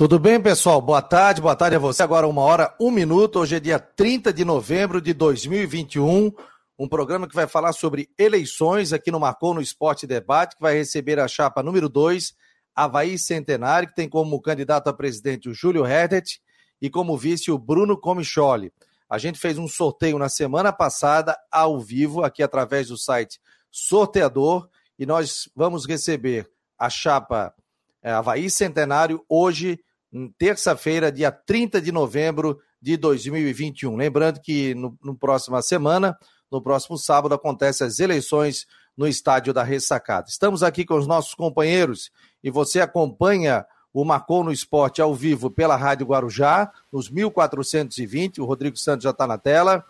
Tudo bem, pessoal? Boa tarde, boa tarde a você. Agora, uma hora, um minuto. Hoje é dia 30 de novembro de 2021. Um programa que vai falar sobre eleições aqui no Marcou no Esporte Debate, que vai receber a chapa número 2, Havaí Centenário, que tem como candidato a presidente o Júlio Herdet e como vice o Bruno Comicholi. A gente fez um sorteio na semana passada, ao vivo, aqui através do site Sorteador, e nós vamos receber a chapa é, Havaí Centenário hoje terça-feira, dia 30 de novembro de 2021. Lembrando que no, no próxima semana, no próximo sábado, acontecem as eleições no estádio da Ressacada. Estamos aqui com os nossos companheiros e você acompanha o Marcou no Esporte ao vivo pela Rádio Guarujá, nos 1420. O Rodrigo Santos já está na tela.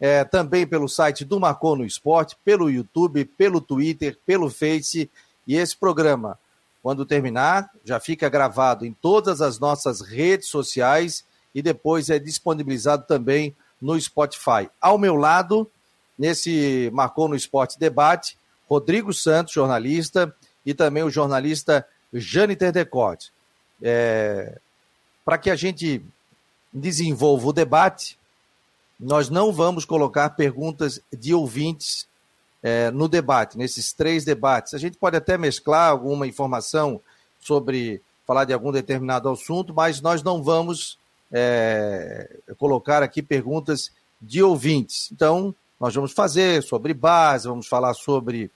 É, também pelo site do Marcou no Esporte, pelo YouTube, pelo Twitter, pelo Face. E esse programa quando terminar, já fica gravado em todas as nossas redes sociais e depois é disponibilizado também no Spotify. Ao meu lado, nesse Marcou no Esporte Debate, Rodrigo Santos, jornalista, e também o jornalista Jâniter Decote. É, Para que a gente desenvolva o debate, nós não vamos colocar perguntas de ouvintes é, no debate, nesses três debates. A gente pode até mesclar alguma informação sobre falar de algum determinado assunto, mas nós não vamos é, colocar aqui perguntas de ouvintes. Então, nós vamos fazer sobre base, vamos falar sobre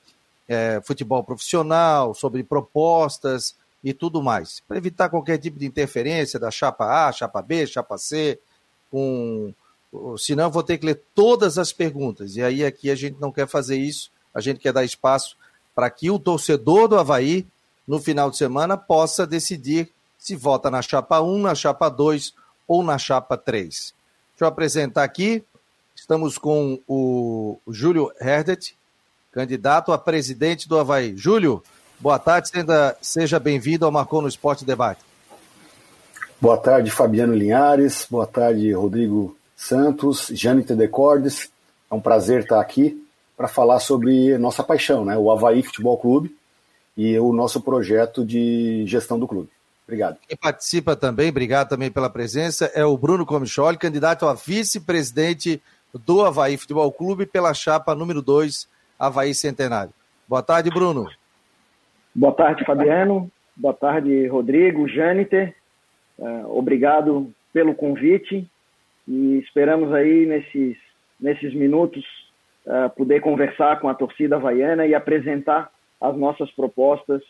é, futebol profissional, sobre propostas e tudo mais, para evitar qualquer tipo de interferência da chapa A, chapa B, chapa C, com senão eu vou ter que ler todas as perguntas. E aí aqui a gente não quer fazer isso, a gente quer dar espaço para que o torcedor do Havaí, no final de semana, possa decidir se vota na chapa 1, na chapa 2 ou na chapa 3. Deixa eu apresentar aqui, estamos com o Júlio Herdet, candidato a presidente do Havaí. Júlio, boa tarde, seja bem-vindo ao Marcou no Esporte Debate. Boa tarde, Fabiano Linhares, boa tarde, Rodrigo Santos, Jâniter Decordes. É um prazer estar aqui para falar sobre nossa paixão, né? o Havaí Futebol Clube e o nosso projeto de gestão do clube. Obrigado. Quem participa também, obrigado também pela presença, é o Bruno Comicholi, candidato a vice-presidente do Havaí Futebol Clube pela chapa número 2, Havaí Centenário. Boa tarde, Bruno. Boa tarde, Fabiano. Boa tarde, Rodrigo, Jâniter. Uh, obrigado pelo convite e esperamos aí nesses, nesses minutos uh, poder conversar com a torcida havaiana e apresentar as nossas propostas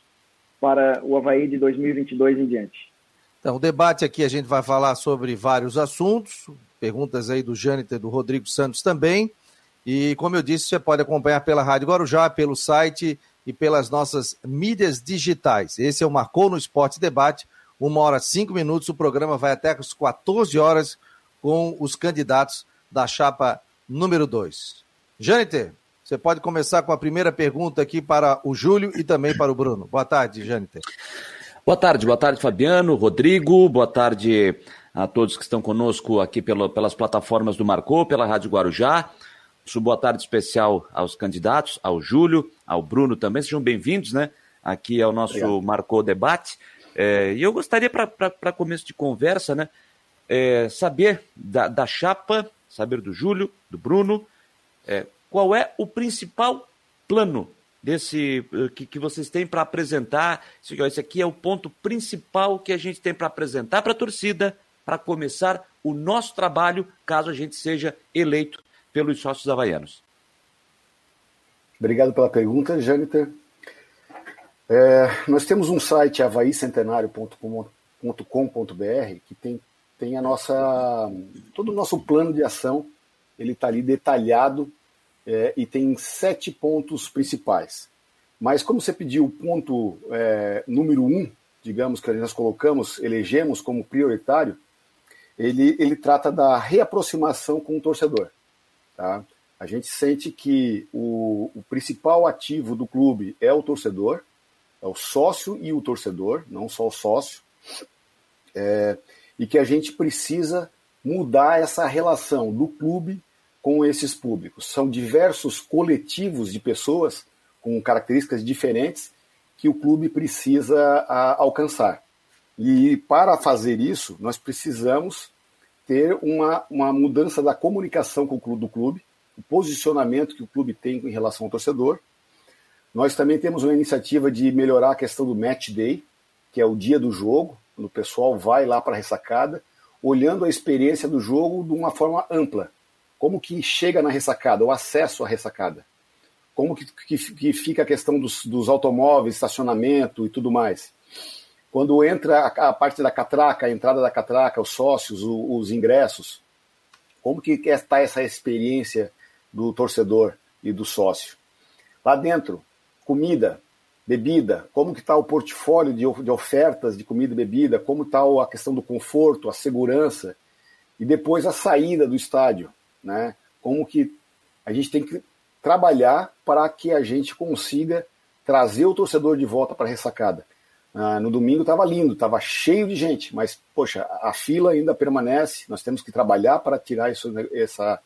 para o Havaí de 2022 em diante. Então, o debate aqui a gente vai falar sobre vários assuntos, perguntas aí do Jâniter, do Rodrigo Santos também. E, como eu disse, você pode acompanhar pela Rádio Guarujá, pelo site e pelas nossas mídias digitais. Esse é o Marcou no Esporte Debate, uma hora cinco minutos. O programa vai até as 14 horas com os candidatos da chapa número 2. Jâniter, você pode começar com a primeira pergunta aqui para o Júlio e também para o Bruno. Boa tarde, Jâniter. Boa tarde, boa tarde, Fabiano, Rodrigo, boa tarde a todos que estão conosco aqui pelo, pelas plataformas do Marcou, pela Rádio Guarujá. Boa tarde especial aos candidatos, ao Júlio, ao Bruno também. Sejam bem-vindos, né? Aqui ao nosso Obrigado. Marcou Debate. É, e eu gostaria, para começo de conversa, né, é, saber da, da, chapa, saber do Júlio, do Bruno, é, qual é o principal plano desse eh, que, que vocês têm para apresentar. Esse aqui é o ponto principal que a gente tem para apresentar para a torcida, para começar o nosso trabalho, caso a gente seja eleito pelos sócios havaianos. Obrigado pela pergunta, Jâniter. É, nós temos um site havaicentenario.com.br que tem tem a nossa todo o nosso plano de ação ele está ali detalhado é, e tem sete pontos principais. Mas como você pediu o ponto é, número um, digamos que nós colocamos, elegemos como prioritário, ele, ele trata da reaproximação com o torcedor. Tá? A gente sente que o, o principal ativo do clube é o torcedor, é o sócio e o torcedor, não só o sócio. É, e que a gente precisa mudar essa relação do clube com esses públicos. São diversos coletivos de pessoas com características diferentes que o clube precisa a, alcançar. E para fazer isso, nós precisamos ter uma, uma mudança da comunicação com o clube, do clube, o posicionamento que o clube tem em relação ao torcedor. Nós também temos uma iniciativa de melhorar a questão do match day, que é o dia do jogo, quando o pessoal vai lá para a ressacada, olhando a experiência do jogo de uma forma ampla. Como que chega na ressacada, o acesso à ressacada. Como que, que, que fica a questão dos, dos, automóveis, estacionamento e tudo mais. Quando entra a, a, parte da catraca, a entrada da catraca, os sócios, o, os ingressos, como que está essa experiência do torcedor e do sócio? Lá dentro, comida, bebida, como que está o portfólio de, de, ofertas de comida e bebida, como está a questão do conforto, a segurança, e depois a saída do estádio, né? Como que a gente tem que trabalhar para que a gente consiga trazer o torcedor de volta para a ressacada. Ah, no domingo estava lindo, estava cheio de gente, mas, poxa, a fila ainda permanece, nós temos que trabalhar para tirar isso, essa,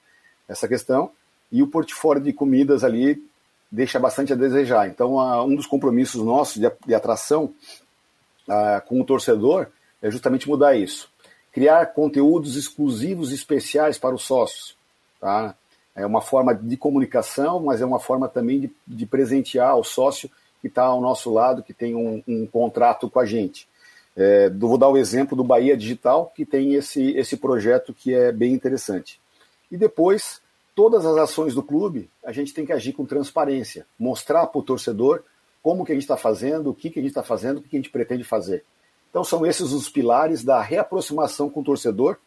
essa questão, e o portfólio de comidas ali deixa bastante a desejar. Então, um dos compromissos nossos de, de atração uh, com o torcedor é justamente mudar isso. Criar conteúdos exclusivos e especiais para os sócios. Tá? É uma forma de comunicação, mas é uma forma também de, de presentear o sócio que está ao nosso lado, que tem um, um contrato com a gente. É, vou dar o exemplo do Bahia Digital, que tem esse, esse projeto que é bem interessante. E depois, todas as ações do clube, a gente tem que agir com transparência, mostrar para o torcedor como que a gente está fazendo, o que, que a gente está fazendo, o que, que a gente pretende fazer. Então são esses os pilares da reaproximação com o torcedor,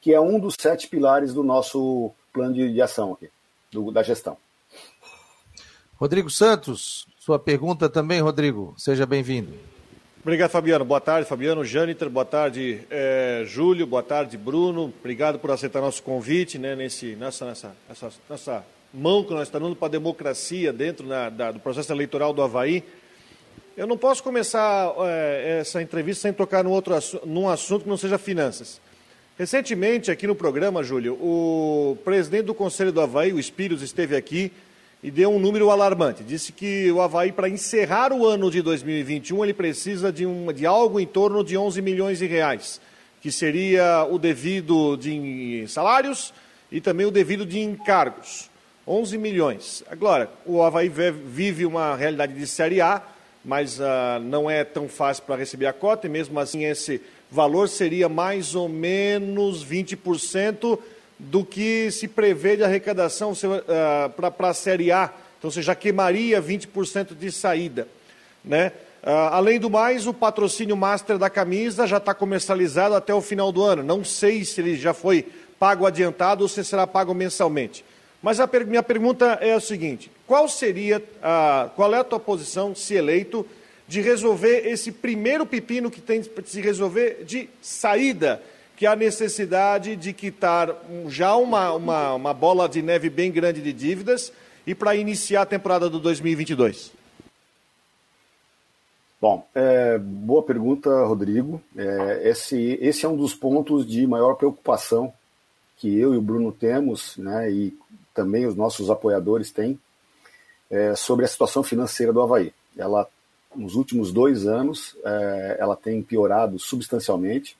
que é um dos sete pilares do nosso plano de, de ação aqui, do, da gestão. Rodrigo Santos, sua pergunta também, Rodrigo. Seja bem-vindo. Obrigado, Fabiano. Boa tarde, Fabiano. Jâniter, boa tarde, é, Júlio, boa tarde, Bruno. Obrigado por aceitar nosso convite né, nesse, nessa, nessa, nessa, nessa mão que nós estamos dando para a democracia dentro na, da, do processo eleitoral do Havaí. Eu não posso começar é, essa entrevista sem tocar num, outro, num assunto que não seja finanças. Recentemente, aqui no programa, Júlio, o presidente do Conselho do Havaí, o Espíritos, esteve aqui e deu um número alarmante. Disse que o Havaí, para encerrar o ano de 2021, ele precisa de, um, de algo em torno de 11 milhões de reais, que seria o devido de salários e também o devido de encargos. 11 milhões. Agora, o Havaí vive uma realidade de Série A, mas uh, não é tão fácil para receber a cota, e mesmo assim esse valor seria mais ou menos 20% do que se prevê de arrecadação uh, para a Série A. Então você já queimaria 20% de saída. Né? Uh, além do mais, o patrocínio master da camisa já está comercializado até o final do ano. Não sei se ele já foi pago adiantado ou se será pago mensalmente. Mas a per minha pergunta é a seguinte: qual seria, a, qual é a tua posição, se eleito, de resolver esse primeiro pepino que tem de se resolver de saída que há necessidade de quitar já uma, uma, uma bola de neve bem grande de dívidas e para iniciar a temporada do 2022? Bom, é, boa pergunta, Rodrigo. É, esse, esse é um dos pontos de maior preocupação que eu e o Bruno temos, né, e também os nossos apoiadores têm, é, sobre a situação financeira do Havaí. Ela, nos últimos dois anos, é, ela tem piorado substancialmente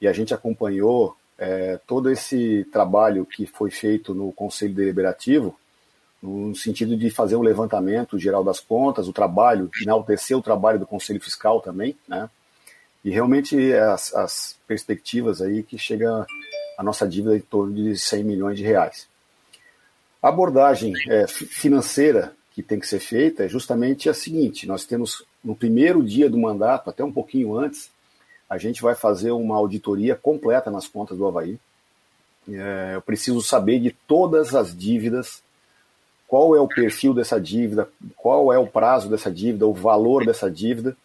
e a gente acompanhou é, todo esse trabalho que foi feito no Conselho Deliberativo, no sentido de fazer um levantamento geral das contas, o trabalho, enaltecer o trabalho do Conselho Fiscal também, né? E realmente as, as perspectivas aí que chega a nossa dívida em torno de 100 milhões de reais. A abordagem é, financeira que tem que ser feita é justamente a seguinte: nós temos no primeiro dia do mandato, até um pouquinho antes, a gente vai fazer uma auditoria completa nas contas do Havaí. É, eu preciso saber de todas as dívidas, qual é o perfil dessa dívida, qual é o prazo dessa dívida, o valor dessa dívida,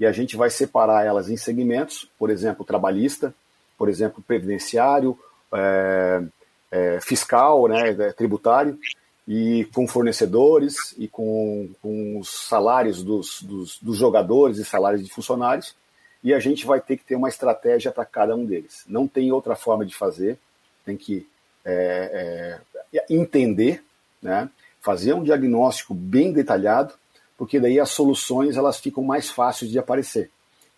e a gente vai separar elas em segmentos, por exemplo, trabalhista, por exemplo, previdenciário, é, é, fiscal, né, é, tributário, e com fornecedores e com, com os salários dos, dos, dos jogadores e salários de funcionários e a gente vai ter que ter uma estratégia para cada um deles. Não tem outra forma de fazer, tem que é, é, entender, né? fazer um diagnóstico bem detalhado, porque daí as soluções elas ficam mais fáceis de aparecer.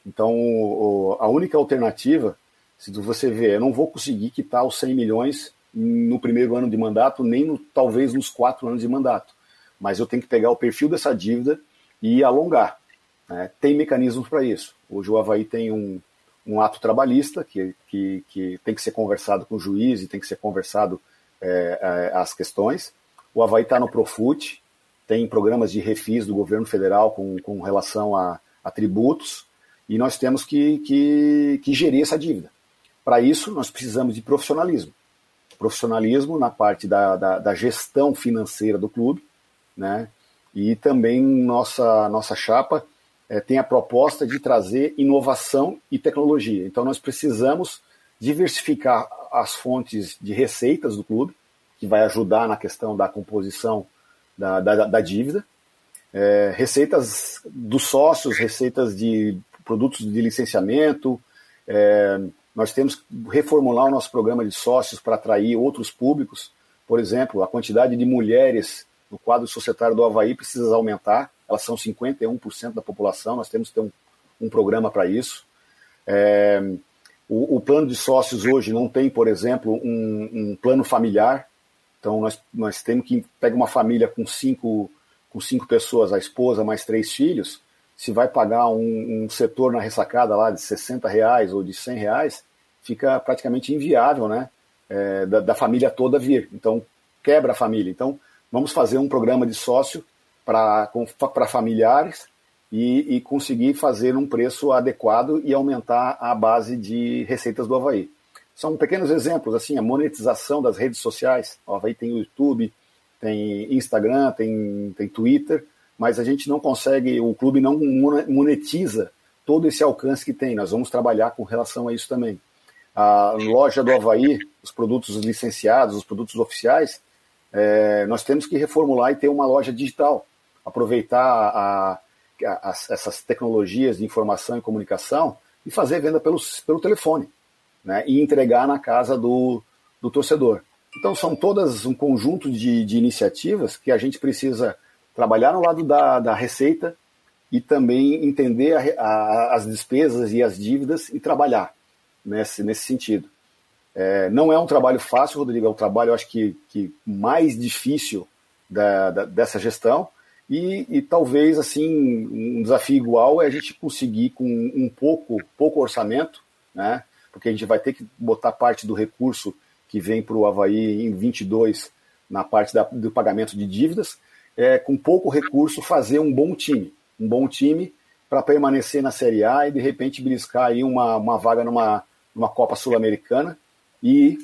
Então, a única alternativa, se você ver, eu não vou conseguir quitar os 100 milhões no primeiro ano de mandato, nem no, talvez nos quatro anos de mandato. Mas eu tenho que pegar o perfil dessa dívida e alongar. Né? Tem mecanismos para isso. Hoje o Havaí tem um, um ato trabalhista que, que, que, tem que ser conversado com o juiz e tem que ser conversado é, é, as questões. O Havaí está no Profut, tem programas de refis do governo federal com, com relação a, a tributos, e nós temos que, que, que gerir essa dívida. Para isso, nós precisamos de profissionalismo. Profissionalismo na parte da, da, da gestão financeira do clube, né? E também nossa, nossa chapa é, tem a proposta de trazer inovação e tecnologia. Então, nós precisamos diversificar as fontes de receitas do clube, que vai ajudar na questão da composição da, da, da dívida. É, receitas dos sócios, receitas de produtos de licenciamento. É, nós temos que reformular o nosso programa de sócios para atrair outros públicos. Por exemplo, a quantidade de mulheres no quadro societário do Havaí precisa aumentar. Elas são 51% da população, nós temos que ter um, um programa para isso. É, o, o, plano de sócios hoje não tem, por exemplo, um, um, plano familiar. Então, nós, nós temos que pegar uma família com cinco, com cinco pessoas, a esposa mais três filhos, se vai pagar um, um, setor na ressacada lá de 60 reais ou de 100 reais, fica praticamente inviável, né? É, da, da, família toda vir. Então, quebra a família. Então, vamos fazer um programa de sócio para familiares e, e, conseguir fazer um preço adequado e aumentar a base de receitas do Havaí. São pequenos exemplos, assim, a monetização das redes sociais. O Havaí tem o YouTube, tem Instagram, tem, tem Twitter, mas a gente não consegue, o clube não monetiza todo esse alcance que tem. Nós vamos trabalhar com relação a isso também. A loja do Havaí, os produtos licenciados, os produtos oficiais, é, nós temos que reformular e ter uma loja digital. Aproveitar a, a, essas tecnologias de informação e comunicação e fazer venda pelo, pelo telefone né, e entregar na casa do, do torcedor. Então, são todas um conjunto de, de iniciativas que a gente precisa trabalhar no lado da, da receita e também entender a, a, as despesas e as dívidas e trabalhar nesse, nesse sentido. É, não é um trabalho fácil, Rodrigo, é um trabalho, acho que, que mais difícil da, da, dessa gestão e, e, talvez assim um desafio igual é a gente conseguir com um pouco, pouco orçamento, né? porque a gente vai ter que botar parte do recurso que vem para o Havaí em 22 na parte da, do pagamento de dívidas, é, com pouco recurso, fazer um bom time. Um bom time para permanecer na Série A e de repente beliscar aí uma, uma vaga numa, numa Copa Sul-Americana e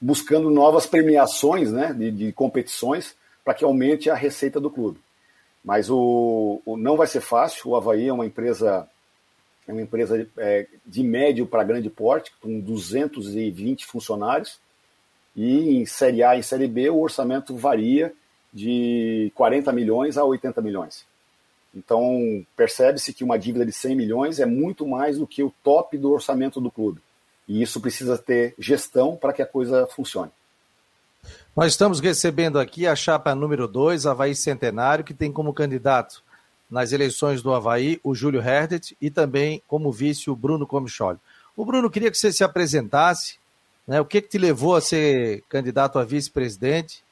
buscando novas premiações né, de, de competições para que aumente a receita do clube. Mas o, o, não vai ser fácil, o Havaí é uma empresa é uma empresa de, é, de médio para grande porte, com 220 funcionários, e em Série A e Série B o orçamento varia de 40 milhões a 80 milhões. Então, percebe-se que uma dívida de 100 milhões é muito mais do que o top do orçamento do clube. E isso precisa ter gestão para que a coisa funcione. Nós estamos recebendo aqui a chapa número 2, Havaí Centenário, que tem como candidato nas eleições do Havaí o Júlio Herdet e também como vice o Bruno Comicholi. O Bruno, queria que você se apresentasse, né, o que, que te levou a ser candidato a vice-presidente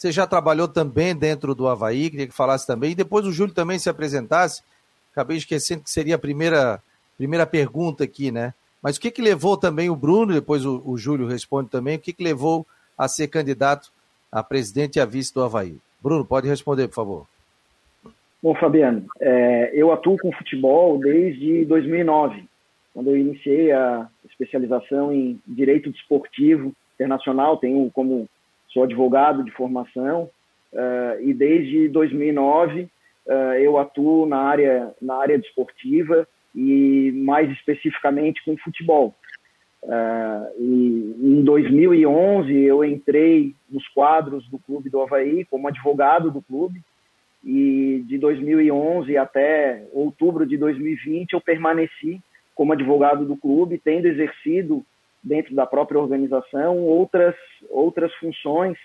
você já trabalhou também dentro do Havaí, queria que falasse também. E depois o Júlio também se apresentasse. Acabei esquecendo que seria a primeira, primeira pergunta aqui, né? Mas o que, que levou também o Bruno, depois o, o Júlio responde também, o que, que levou a ser candidato a presidente e a vice do Havaí? Bruno, pode responder, por favor. Bom, Fabiano, é, eu atuo com futebol desde 2009, quando eu iniciei a especialização em Direito Desportivo Internacional, tenho como sou advogado de formação uh, e desde 2009 uh, eh, eu atuo na área na área desportiva e mais especificamente com futebol. Uh, e em 2011 eu entrei nos quadros do clube do Havaí como advogado do clube e de 2011 até outubro de 2020 eu permaneci como advogado do clube, tendo exercido dentro da própria organização outras, outras funções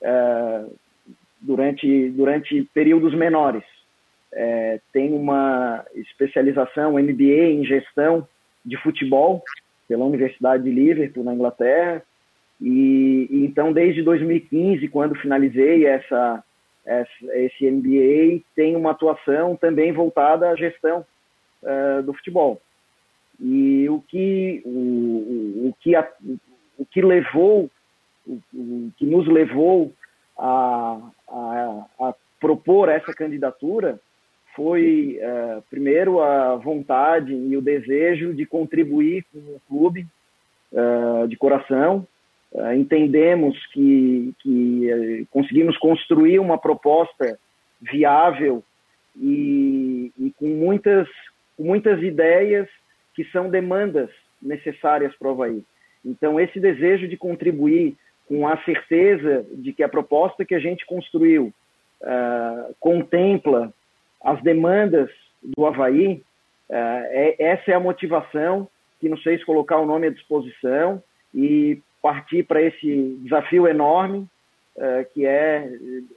é, durante, durante períodos menores. é, tem uma especialização, MBA em gestão de futebol pela Universidade de Liverpool, na Inglaterra. E, e então, desde 2015, quando finalizei essa, essa, esse MBA, tem uma atuação também voltada à gestão uh, do futebol. E o que, o, o, o que, a, o que levou, o, o, que nos levou a, a, a propor essa candidatura foi, uh, primeiro, a vontade e o desejo de contribuir com o clube uh, de coração. Uh, entendemos que, que conseguimos construir uma proposta viável e, e, com, muitas, muitas ideias que são demandas necessárias para o Havaí. Então, esse desejo de contribuir com a certeza de que a proposta que a gente construiu contempla as demandas do Havaí, é, essa é a motivação que nos fez colocar o nome à disposição e partir para esse desafio enorme é, que é,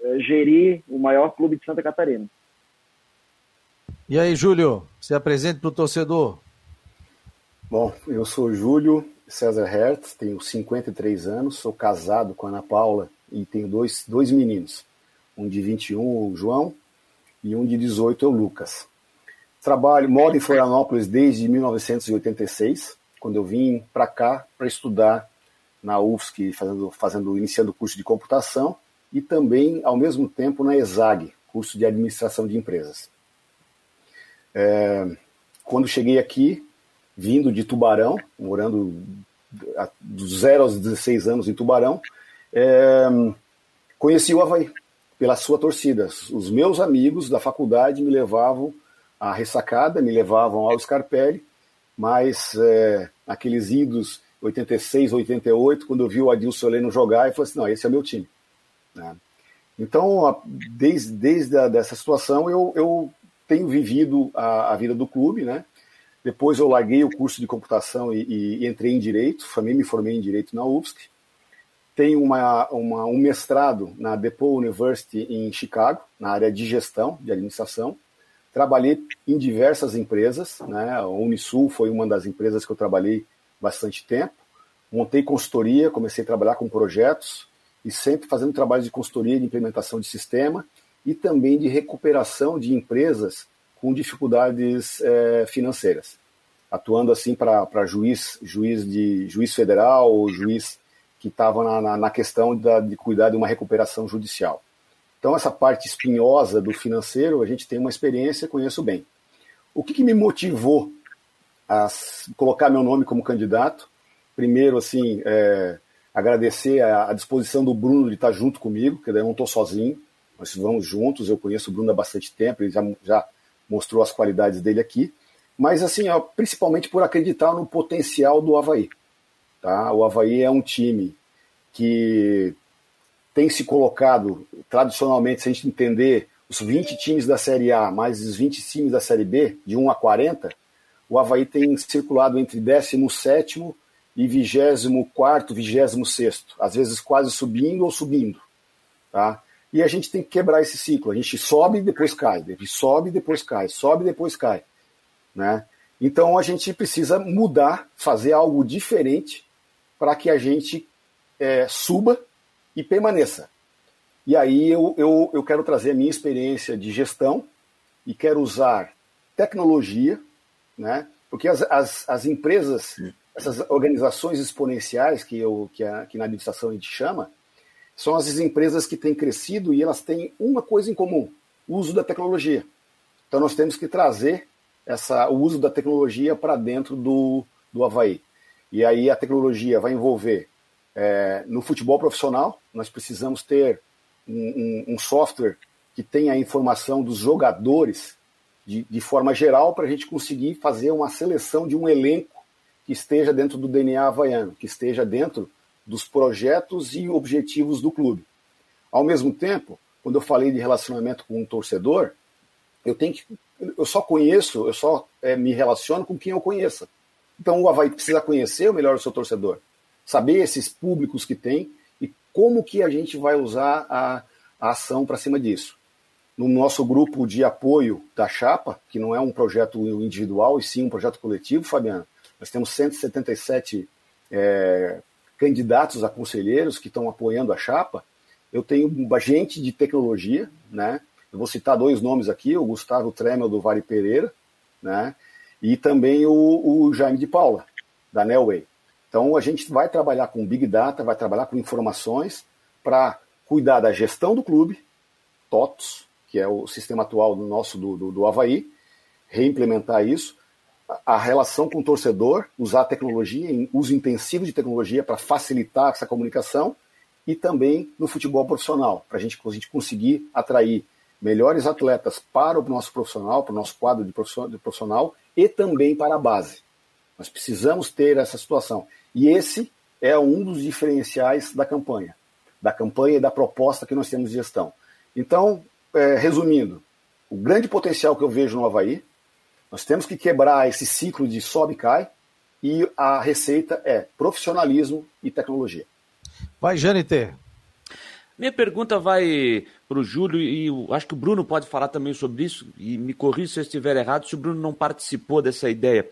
é gerir o maior clube de Santa Catarina. E aí, Júlio, se apresente para o torcedor. Bom, eu sou Júlio César Hertz, tenho 53 anos, sou casado com a Ana Paula e tenho dois, dois meninos, um de 21, o João, e um de 18 é o Lucas. Trabalho, moro em Florianópolis desde 1986, quando eu vim para cá para estudar na UFSC, fazendo, fazendo, iniciando o curso de computação e também, ao mesmo tempo, na ESAG, curso de administração de empresas. É, quando cheguei aqui, vindo de Tubarão, morando dos 0 aos 16 anos em Tubarão, é, conheci o Havaí pela sua torcida. Os meus amigos da faculdade me levavam à ressacada, me levavam ao Scarpelli, mas é, aqueles idos 86, 88, quando eu vi o Adilson Leno jogar, eu falei assim, não, esse é meu time. Né? Então, desde, desde a, dessa situação, eu, eu tenho vivido a, a, vida do clube, né? Depois eu larguei o curso de computação e, e, e entrei em Direito, também me formei em Direito na UFSC tenho uma, uma, um mestrado na DePaul University em Chicago, na área de gestão, de administração. Trabalhei em diversas empresas, né? a Unisul foi uma das empresas que eu trabalhei bastante tempo. Montei consultoria, comecei a trabalhar com projetos e sempre fazendo trabalho de consultoria de implementação de sistema e também de recuperação de empresas com dificuldades é, financeiras, atuando assim para juiz, juiz de juiz federal ou juiz que estava na, na, na, questão da, de cuidar de uma recuperação judicial. Então, essa parte espinhosa do financeiro, a gente tem uma experiência, conheço bem. O que, que me motivou a colocar meu nome como candidato? Primeiro, assim, é, agradecer a, a, disposição do Bruno de estar junto comigo, que eu não estou sozinho, nós vamos juntos, eu conheço o Bruno há bastante tempo, ele já, já mostrou as qualidades dele aqui, mas assim, ó, principalmente por acreditar no potencial do Havaí. Tá? O Havaí é um time que tem se colocado, tradicionalmente, se a gente entender os 20 times da Série A mais os 20 times da Série B, de 1 a 40, o Havaí tem circulado entre 17 e 24, 26, às vezes quase subindo ou subindo. Tá? E a gente tem que quebrar esse ciclo. A gente sobe e depois cai, sobe e depois cai, sobe e depois cai. Né? Então a gente precisa mudar, fazer algo diferente para que a gente é, suba e permaneça. E aí eu, eu, eu quero trazer a minha experiência de gestão e quero usar tecnologia, né? porque as, as, as empresas, essas organizações exponenciais que, eu, que, a, que na administração a gente chama, são as empresas que têm crescido e elas têm uma coisa em comum, o uso da tecnologia. Então nós temos que trazer essa, o uso da tecnologia para dentro do, do Havaí. E aí a tecnologia vai envolver é, no futebol profissional, nós precisamos ter um, um, um software que tenha a informação dos jogadores de, de forma geral para a gente conseguir fazer uma seleção de um elenco que esteja dentro do DNA havaiano, que esteja dentro dos projetos e objetivos do clube. Ao mesmo tempo, quando eu falei de relacionamento com um torcedor, eu tenho que, eu só conheço, eu só é, me relaciono com quem eu conheça. Então o Havaí precisa conhecer melhor o seu torcedor, saber esses públicos que tem e como que a gente vai usar a, a ação para cima disso. no nosso grupo de apoio da Chapa, que não é um projeto individual, e sim um projeto coletivo, Fabiano. Nós temos 177 é, candidatos a conselheiros que estão apoiando a Chapa. Eu tenho um agente de tecnologia, né? Eu vou citar dois nomes aqui, o Gustavo Tremel do Vale Pereira, né? E também o, o Jaime de Paula, da Nelway. Então a gente vai trabalhar com Big Data, vai trabalhar com informações para cuidar da gestão do clube, TOTOS, que é o sistema atual do nosso do, do, do Havaí, reimplementar isso, a relação com o torcedor, usar a tecnologia, uso intensivo de tecnologia para facilitar essa comunicação e também no futebol profissional, para a gente conseguir atrair melhores atletas para o nosso profissional, para o nosso quadro de profissional e também para a base. Nós precisamos ter essa situação. E esse é um dos diferenciais da campanha, da campanha e da proposta que nós temos de gestão. Então, é, resumindo, o grande potencial que eu vejo no Havaí, nós temos que quebrar esse ciclo de sobe e cai, e a receita é profissionalismo e tecnologia. Vai, Janiter. Minha pergunta vai para o Júlio e eu acho que o Bruno pode falar também sobre isso, e me corrija se eu estiver errado, se o Bruno não participou dessa ideia.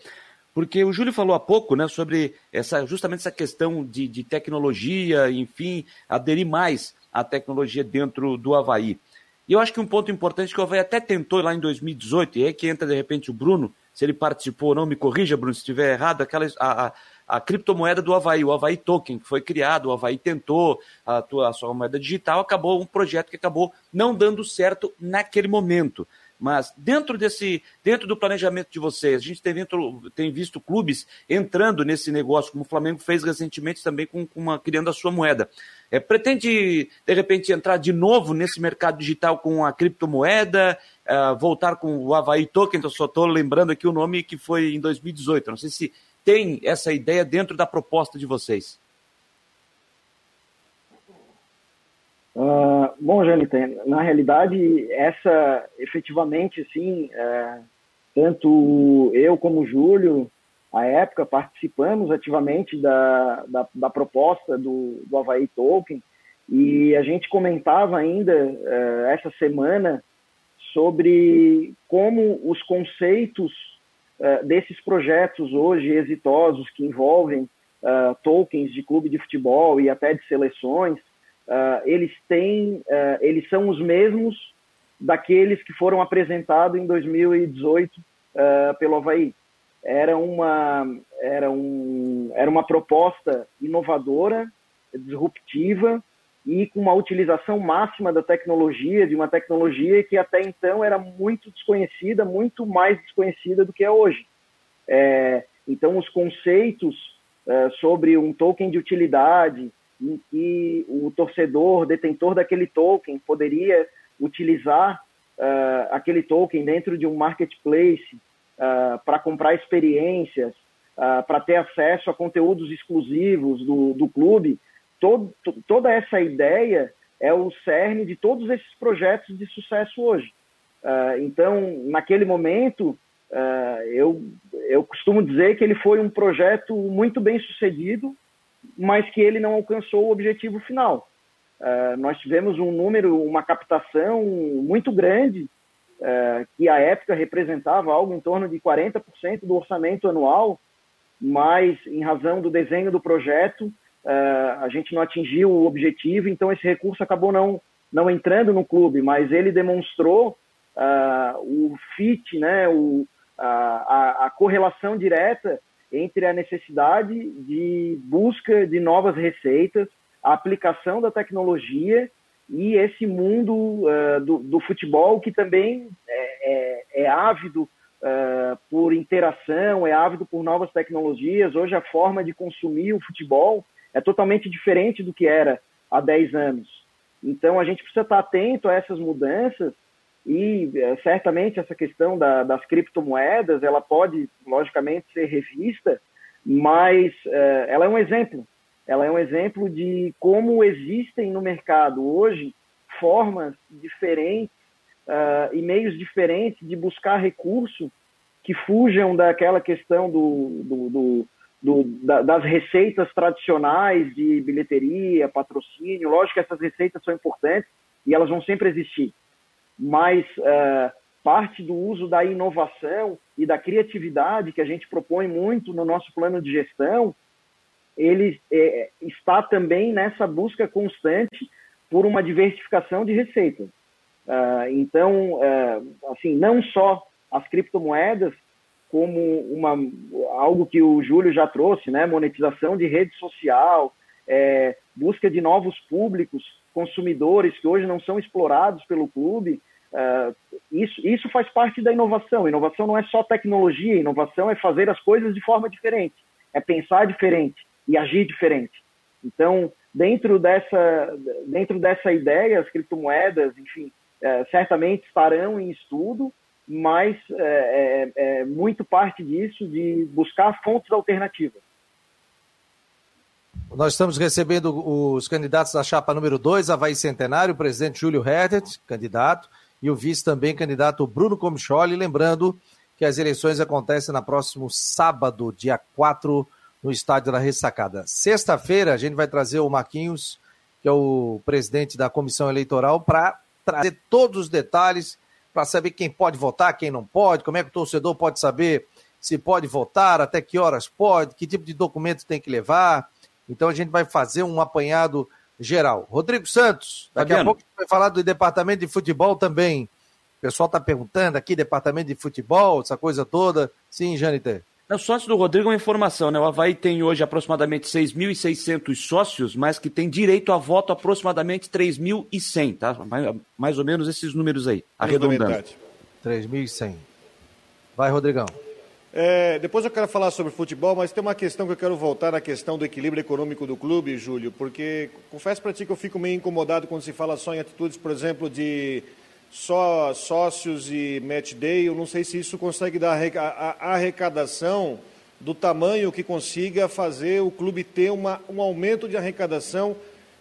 Porque o Júlio falou há pouco né, sobre essa, justamente essa questão de, de tecnologia, enfim, aderir mais à tecnologia dentro do Havaí. E eu acho que um ponto importante que o Havaí até tentou lá em 2018, e é que entra de repente o Bruno, se ele participou ou não, me corrija, Bruno, se estiver errado, aquela, a, a, a, criptomoeda do Havaí, o Havaí Token, que foi criado, o Havaí tentou a, tua, a sua moeda digital, acabou um projeto que acabou não dando certo naquele momento. Mas dentro desse, dentro do planejamento de vocês, a gente tem, dentro, tem visto clubes entrando nesse negócio, como o Flamengo fez recentemente também com, com uma, criando a sua moeda. É, pretende, de repente, entrar de novo nesse mercado digital com a criptomoeda, uh, voltar com o Havaí Token, então só estou lembrando aqui o nome que foi em 2018. Não sei se tem essa ideia dentro da proposta de vocês. Uh, bom, Jânita, na realidade, essa efetivamente, sim, é, tanto eu como o Júlio, à época, participamos ativamente da, da, da proposta do, do Havaí Token e a gente comentava ainda uh, essa semana sobre como os conceitos uh, desses projetos hoje exitosos que envolvem uh, tokens de clube de futebol e até de seleções uh, eles têm, eles são os mesmos daqueles que foram apresentados em 2018 uh, ah, pelo Havaí. Era uma, era, um, era uma proposta inovadora, disruptiva e com uma utilização máxima da tecnologia, de uma tecnologia que até então era muito desconhecida, muito mais desconhecida do que é hoje. É, então, os conceitos uh, sobre um token de utilidade, em que o torcedor, detentor daquele token, poderia utilizar uh, aquele token dentro de um marketplace uh, para comprar experiências, uh, para ter acesso a conteúdos exclusivos do, do clube. Todo, toda essa ideia é o cerne de todos esses projetos de sucesso hoje. então, naquele momento, eu, eu costumo dizer que ele foi um projeto muito bem sucedido, mas que ele não alcançou o objetivo final. Uh, nós tivemos um número, uma captação muito grande, uh, que à época representava algo em torno de 40% do orçamento anual, mas em razão do desenho do projeto, uh, a gente não atingiu o objetivo, então esse recurso acabou não, não entrando no clube, mas ele demonstrou o fit, né, o, a, a correlação direta entre a necessidade de busca de novas receitas, a aplicação da tecnologia e esse mundo uh, do, do, futebol que também é, é, é ávido uh, por interação, é ávido por novas tecnologias. Hoje a forma de consumir o futebol é totalmente diferente do que era há 10 anos. Então a gente precisa estar atento a essas mudanças e é, certamente essa questão da, das criptomoedas ela pode logicamente ser revista, mas é, ela é um exemplo. Ela é um exemplo de como existem no mercado hoje formas diferentes uh, e meios diferentes de buscar recurso que fujam daquela questão do, do, do, do da, das receitas tradicionais de bilheteria, patrocínio. Lógico que essas receitas são importantes e elas vão sempre existir mas uh, parte do uso da inovação e da criatividade que a gente propõe muito no nosso plano de gestão, ele é, está também nessa busca constante por uma diversificação de receitas. Uh, então, uh, assim, não só as criptomoedas, como uma, algo que o Júlio já trouxe, né? monetização de rede social, é, busca de novos públicos, consumidores que hoje não são explorados pelo clube. Uh, isso, isso faz parte da inovação. Inovação não é só tecnologia, inovação é fazer as coisas de forma diferente, é pensar diferente e agir diferente. Então, dentro dessa, dentro dessa ideia, as criptomoedas, enfim, é, certamente estarão em estudo, mas é, é, é muito parte disso de buscar fontes alternativas. Nós estamos recebendo os candidatos da chapa número 2, Havaí Centenário, o presidente Júlio Hertet, candidato, e o vice também, candidato Bruno Comicholi. Lembrando que as eleições acontecem na próximo sábado, dia 4, no estádio da Ressacada. Sexta-feira, a gente vai trazer o Marquinhos, que é o presidente da comissão eleitoral, para trazer todos os detalhes, para saber quem pode votar, quem não pode, como é que o torcedor pode saber se pode votar, até que horas pode, que tipo de documento tem que levar. Então a gente vai fazer um apanhado geral. Rodrigo Santos, daqui a pouco a gente vai falar do departamento de futebol também. O pessoal está perguntando aqui, departamento de futebol, essa coisa toda. Sim, Janiter. Não, sócio do Rodrigo é uma informação, né? O Havaí tem hoje aproximadamente 6.600 sócios, mas que tem direito a voto aproximadamente 3.100, tá? Mais, mais ou menos esses números aí, arredondando. 3.100. Vai, Rodrigão. É, depois eu quero falar sobre futebol, mas tem uma questão que eu quero voltar na questão do equilíbrio econômico do clube, Júlio, porque confesso para ti que eu fico meio incomodado quando se fala só em atitudes, por exemplo, de só sócios e match day. Eu não sei se isso consegue dar a arrecadação do tamanho que consiga fazer o clube ter uma, um aumento de arrecadação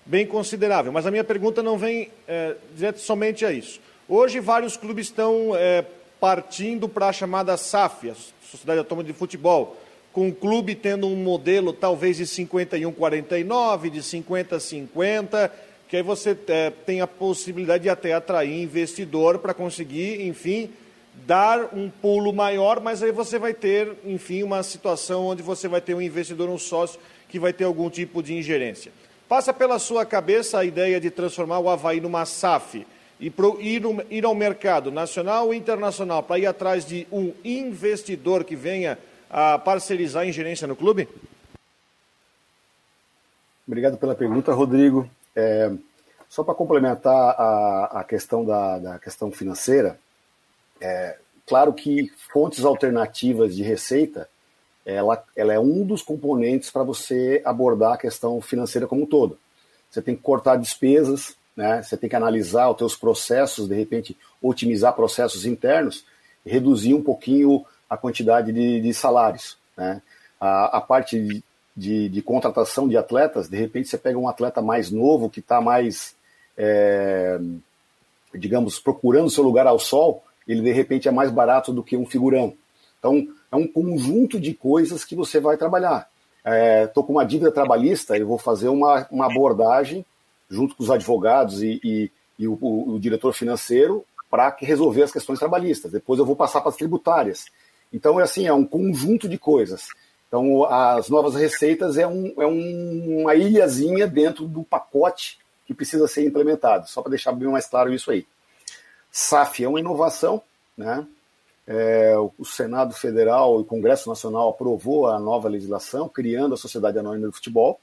bem considerável. Mas a minha pergunta não vem é, direto somente a isso. Hoje, vários clubes estão é, partindo para a chamada SAF, a Sociedade Autônoma de Futebol, com o clube tendo um modelo talvez de 51-49, de 50-50, que aí você é, tem a possibilidade de até atrair investidor para conseguir, enfim, dar um pulo maior, mas aí você vai ter, enfim, uma situação onde você vai ter um investidor, um sócio, que vai ter algum tipo de ingerência. Passa pela sua cabeça a ideia de transformar o Havaí numa SAF e pro, ir, ir ao mercado nacional e internacional para ir atrás de um investidor que venha a parcerizar a ingerência no clube? Obrigado pela pergunta, Rodrigo. É, só para complementar a, a questão da, da, questão financeira, é, claro que fontes alternativas de receita, ela, ela é um dos componentes para você abordar a questão financeira como um todo. Você tem que cortar despesas, né? Você tem que analisar os teus processos, de repente otimizar processos internos, reduzir um pouquinho a quantidade de, de salários, né? A, a parte de, de, de, contratação de atletas, de repente você pega um atleta mais novo que está mais, é, digamos, procurando seu lugar ao sol, ele de repente é mais barato do que um figurão. Então é um conjunto de coisas que você vai trabalhar. Estou é, com uma dívida trabalhista, eu vou fazer uma, uma abordagem junto com os advogados e, e, e o, o, o, diretor financeiro para resolver as questões trabalhistas. Depois eu vou passar para as tributárias. Então é assim, é um conjunto de coisas. Então as novas receitas é, um, é um, uma ilhazinha dentro do pacote que precisa ser implementado. Só para deixar bem mais claro isso aí. SAF é uma inovação, né? É, o Senado Federal e o Congresso Nacional aprovou a nova legislação, criando a Sociedade Anônima do Futebol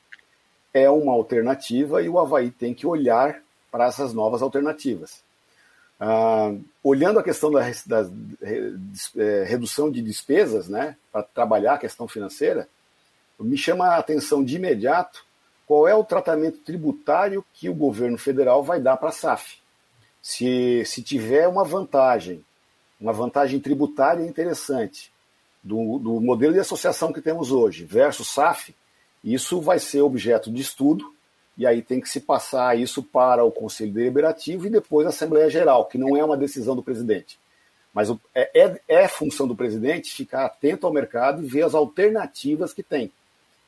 é uma alternativa e o Havaí tem que olhar para essas novas alternativas. Ah, olhando a questão da, da, é, redução de despesas, né, para trabalhar a questão financeira, me chama a atenção de imediato qual é o tratamento tributário que o governo federal vai dar para a SAF. Se, se tiver uma vantagem, uma vantagem tributária interessante do, do modelo de associação que temos hoje versus SAF, isso vai ser objeto de estudo, e aí tem que se passar isso para o Conselho Deliberativo e depois a Assembleia Geral, que não é uma decisão do presidente. Mas é, é, é função do presidente ficar atento ao mercado e ver as alternativas que tem.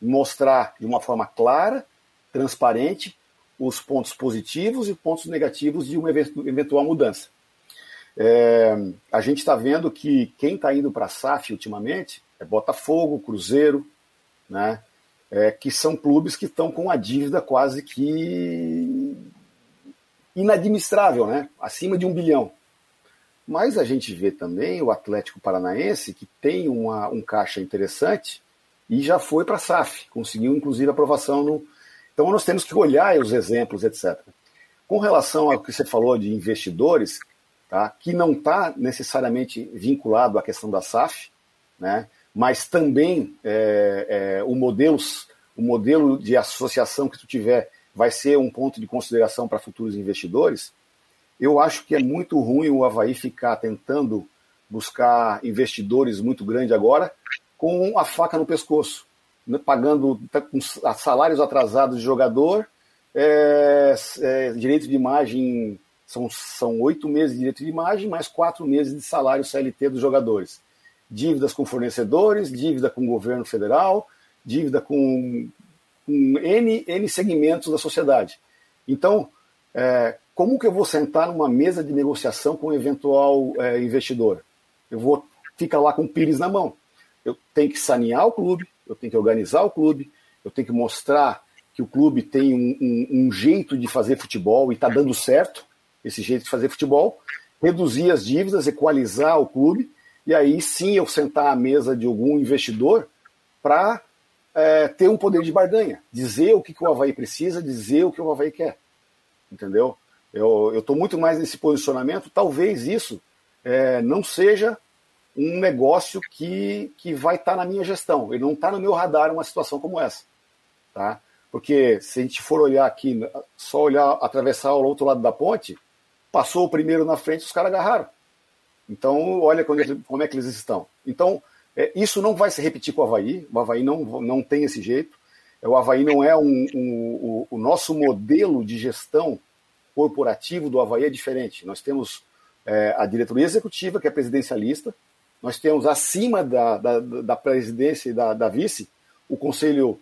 Mostrar de uma forma clara, transparente, os pontos positivos e pontos negativos de uma eventual mudança. É, a gente está vendo que quem está indo para a SAF ultimamente é Botafogo, Cruzeiro, né? É, que são clubes que estão com a dívida quase que inadministrável, né? acima de um bilhão. Mas a gente vê também o Atlético Paranaense, que tem uma, um caixa interessante e já foi para a SAF, conseguiu inclusive aprovação no. Então nós temos que olhar os exemplos, etc. Com relação ao que você falou de investidores, tá, que não está necessariamente vinculado à questão da SAF, né, mas também é, é, o, modelo, o modelo de associação que tu tiver vai ser um ponto de consideração para futuros investidores, eu acho que é muito ruim o Havaí ficar tentando buscar investidores muito grandes agora com a faca no pescoço, né, pagando tá com salários atrasados de jogador, é, é, direito de imagem, são, são oito meses de direito de imagem, mais quatro meses de salário CLT dos jogadores dívidas com fornecedores, dívida com o governo federal, dívida com, com N, N segmentos da sociedade. Então, é, como que eu vou sentar numa mesa de negociação com um eventual é, investidor? Eu vou ficar lá com o pires na mão. Eu tenho que sanear o clube, eu tenho que organizar o clube, eu tenho que mostrar que o clube tem um, um, um jeito de fazer futebol e está dando certo esse jeito de fazer futebol, reduzir as dívidas, equalizar o clube e aí sim eu sentar à mesa de algum investidor para é, ter um poder de barganha, dizer o que, que o Havaí precisa, dizer o que o Havaí quer. Entendeu? Eu estou muito mais nesse posicionamento. Talvez isso é, não seja um negócio que, que vai estar tá na minha gestão. Ele não está no meu radar uma situação como essa. Tá? Porque se a gente for olhar aqui, só olhar, atravessar o outro lado da ponte, passou o primeiro na frente, os caras agarraram. Então, olha como é que eles estão. Então, é, isso não vai se repetir com o Havaí. O Havaí não, não tem esse jeito. É, o Havaí não é um, um, um, o nosso modelo de gestão corporativo do Havaí é diferente. Nós temos é, a diretoria executiva, que é presidencialista, nós temos acima da, da, da presidência e da, da, vice o conselho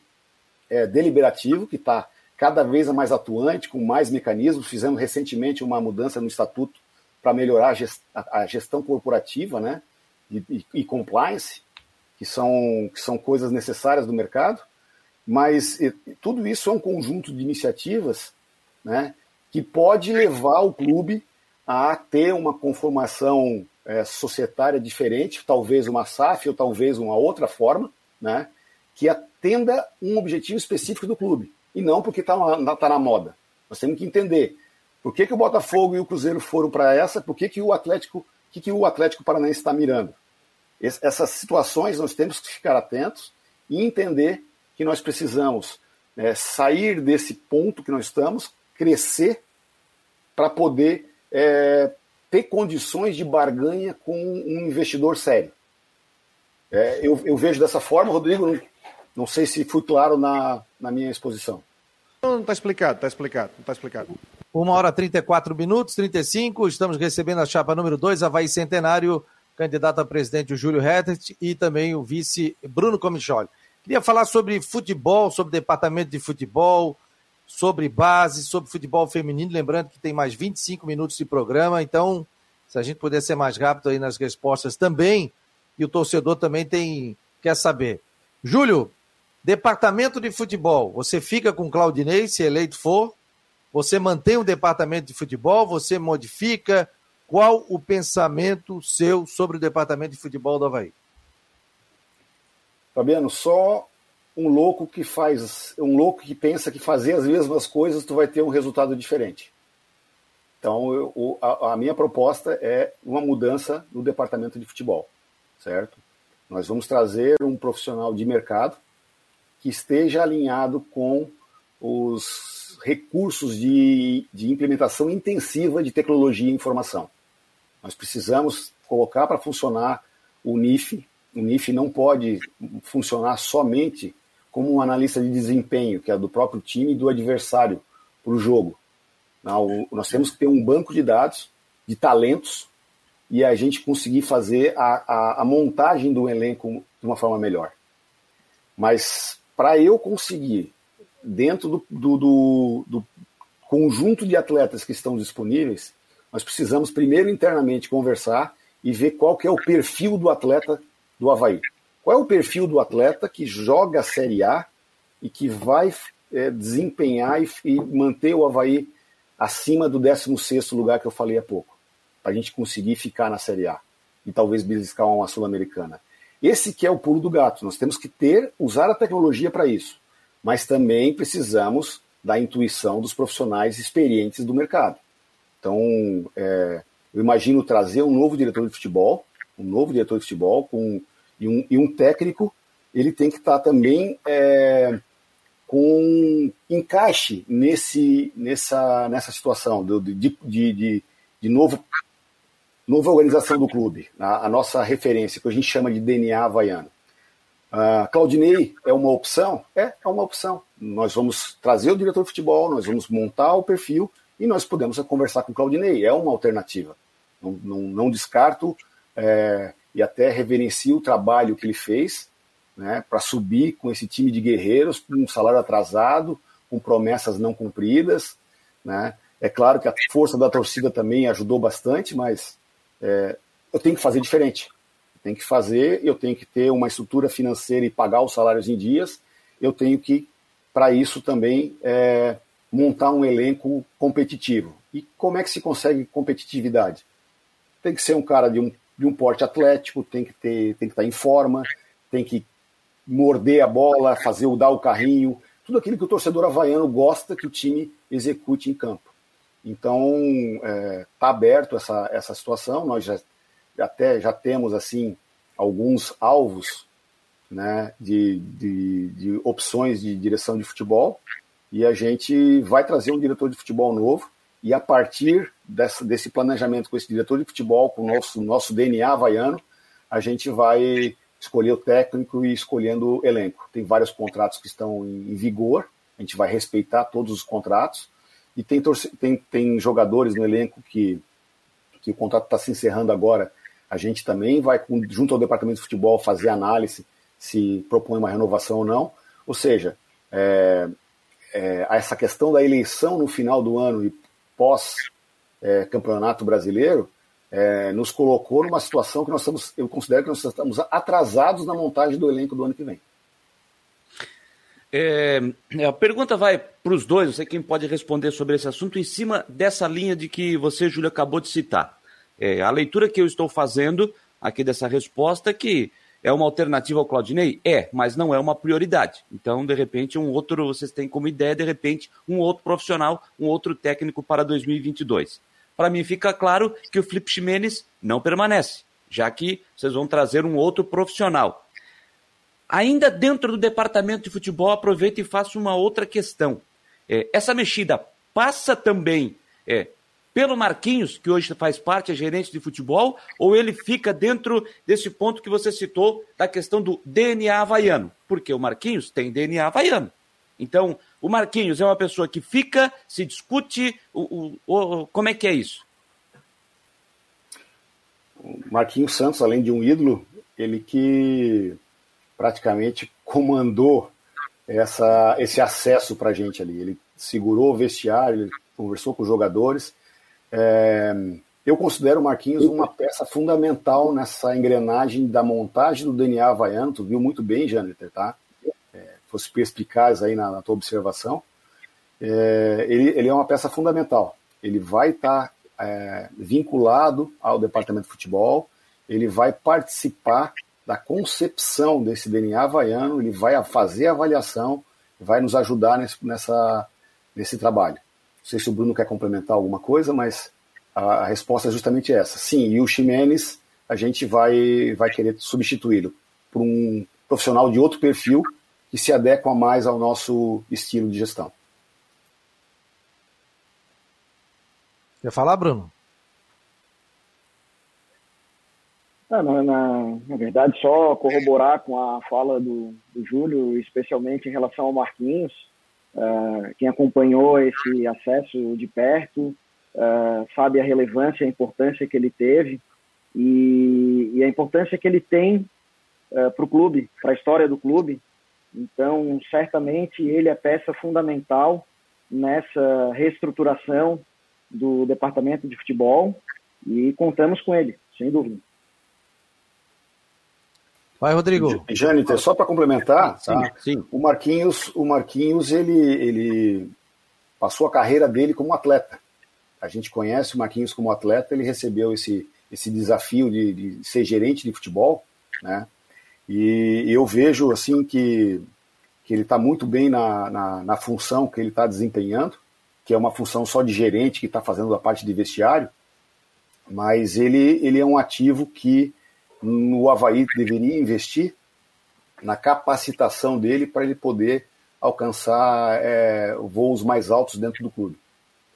é, deliberativo, que está cada vez mais atuante, com mais mecanismos. Fizemos recentemente uma mudança no estatuto para melhorar a gestão corporativa né, e, e, compliance, que são, que são coisas necessárias do mercado, mas e, tudo isso é um conjunto de iniciativas né, que pode levar o clube a ter uma conformação é, societária diferente, talvez uma SAF ou talvez uma outra forma, né, que atenda um objetivo específico do clube, e não porque está tá na moda. Nós temos que entender por que, que o Botafogo e o Cruzeiro foram para essa? Por que, que o Atlético, que, que o Atlético Paranaense está mirando? Esse, essas situações nós temos que ficar atentos e entender que nós precisamos é, sair desse ponto que nós estamos, crescer para poder é, ter condições de barganha com um investidor sério. É, eu, eu, vejo dessa forma, Rodrigo, não, não sei se fui claro na, na minha exposição. Não, está explicado, está explicado, está explicado. Uma hora 34 minutos, 35. Estamos recebendo a chapa número 2, Havaí Centenário, candidato a presidente Júlio Rettert e também o vice Bruno Comicholi. Queria falar sobre futebol, sobre departamento de futebol, sobre base, sobre futebol feminino. Lembrando que tem mais 25 minutos de programa, então, se a gente puder ser mais rápido aí nas respostas também, e o torcedor também tem quer saber. Júlio, departamento de futebol, você fica com Claudinei, se eleito for? Você mantém o departamento de futebol? Você modifica? Qual o pensamento seu sobre o departamento de futebol do Havaí? Fabiano, só um louco que faz, um louco que pensa que fazer as mesmas coisas tu vai ter um resultado diferente. Então, eu, a, a, minha proposta é uma mudança no departamento de futebol, certo? Nós vamos trazer um profissional de mercado que esteja alinhado com os recursos de, de implementação intensiva de tecnologia e informação. Nós precisamos colocar para funcionar o NIF. O NIF não pode funcionar somente como um analista de desempenho, que é do próprio time e do adversário para o jogo. Nós temos que ter um banco de dados, de talentos, e a gente conseguir fazer a, a, a montagem do elenco de uma forma melhor. Mas para eu conseguir dentro do, do, do, do conjunto de atletas que estão disponíveis, Nós precisamos primeiro internamente conversar e ver qual que é o perfil do atleta do Havaí. Qual é o perfil do atleta que joga a Série A e que vai é, desempenhar e, e, manter o Havaí acima do 16º lugar que eu falei há pouco, para a gente conseguir ficar na Série A e talvez beliscar uma Sul-Americana. Esse que é o pulo do gato. Nós temos que ter, usar a tecnologia para isso, mas também precisamos da intuição dos profissionais experientes do mercado. Então, é, eu imagino trazer um novo diretor de futebol, um novo diretor de futebol com, e, um, e um técnico, ele tem que estar tá também é, com encaixe nesse, nessa, nessa situação de, de, de, de novo, nova organização do clube, a, a, nossa referência, que a gente chama de DNA havaiano. Claudinei é uma opção? É, é uma opção. Nós vamos trazer o diretor de futebol, nós vamos montar o perfil e nós podemos conversar com o Claudinei. É uma alternativa. Não, não, não descarto é, e até reverencio o trabalho que ele fez né, para subir com esse time de guerreiros, com um salário atrasado, com promessas não cumpridas. Né. É claro que a força da torcida também ajudou bastante, mas é, eu tenho que fazer diferente. Tem que fazer, eu tenho que ter uma estrutura financeira e pagar os salários em dias. Eu tenho que, para isso também, é, montar um elenco competitivo. E como é que se consegue competitividade? Tem que ser um cara de um, de um porte atlético, tem que, ter, tem que estar em forma, tem que morder a bola, fazer o dar o carrinho, tudo aquilo que o torcedor havaiano gosta que o time execute em campo. Então, está é, tá aberto essa, essa situação, nós já, até já temos assim alguns alvos né, de, de, de opções de direção de futebol, e a gente vai trazer um diretor de futebol novo e a partir dessa, desse planejamento com esse diretor de futebol, com o nosso, nosso DNA havaiano, a gente vai escolher o técnico e escolhendo o elenco. Tem vários contratos que estão em, vigor, a gente vai respeitar todos os contratos, e tem, tem, tem jogadores no elenco que, que o contrato está se encerrando agora. A gente também vai, junto ao departamento de futebol, fazer análise se propõe uma renovação ou não. Ou seja, é, é, essa questão da eleição no final do ano e pós-campeonato é, brasileiro é, nos colocou numa situação que nós estamos, eu considero que nós estamos atrasados na montagem do elenco do ano que vem. É, a pergunta vai para os dois, não sei quem pode responder sobre esse assunto, em cima dessa linha de que você, Júlio, acabou de citar. É, a leitura que eu estou fazendo aqui dessa resposta é que é uma alternativa ao Claudinei? É, mas não é uma prioridade. Então, de repente, um outro, vocês têm como ideia, de repente, um outro profissional, um outro técnico para 2022. Para mim fica claro que o Felipe Ximenes não permanece, já que vocês vão trazer um outro profissional. Ainda dentro do departamento de futebol, aproveito e faço uma outra questão. É, essa mexida passa também é, pelo Marquinhos, que hoje faz parte, é gerente de futebol, ou ele fica dentro desse ponto que você citou, da questão do DNA havaiano? Porque o Marquinhos tem DNA havaiano. Então, o Marquinhos é uma pessoa que fica, se discute, o, o, o como é que é isso? O Marquinhos Santos, além de um ídolo, ele que praticamente comandou essa, esse acesso para a gente ali. Ele segurou o vestiário, ele conversou com os jogadores é, eu considero o Marquinhos uma peça fundamental nessa engrenagem da montagem do DNA havaiano. Tu viu muito bem, Jâniter, tá? É, fosse perspicaz aí na, na tua observação. É, ele, ele, é uma peça fundamental. Ele vai estar tá, é, vinculado ao departamento de futebol, ele vai participar da concepção desse DNA havaiano, ele vai fazer a avaliação, vai nos ajudar nesse, nessa, nesse trabalho. Não sei se o Bruno quer complementar alguma coisa, mas a, a resposta é justamente essa. Sim, e o Ximenes a gente vai, vai querer substituí-lo por um profissional de outro perfil que se adequa mais ao nosso estilo de gestão. Quer falar, Bruno? Ah, na, na, na, verdade, só corroborar com a fala do, do Júlio, especialmente em relação ao Marquinhos. Uh, quem acompanhou esse acesso de perto uh, sabe a relevância, a importância que ele teve e, e a importância que ele tem uh, ah, para o clube, para a história do clube. Então, certamente ele é peça fundamental nessa reestruturação do departamento de futebol e contamos com ele, sem dúvida. Vai, Rodrigo. Jâniter, só para complementar, sim, tá? sim. o Marquinhos, o Marquinhos ele, ele passou a carreira dele como atleta. A gente conhece o Marquinhos como atleta, ele recebeu esse, esse desafio de, de ser gerente de futebol, né? E eu vejo assim que, que ele está muito bem na, na, na, função que ele está desempenhando, que é uma função só de gerente que está fazendo a parte de vestiário, mas ele, ele é um ativo que no Havaí deveria investir na capacitação dele para ele poder alcançar é, voos mais altos dentro do clube.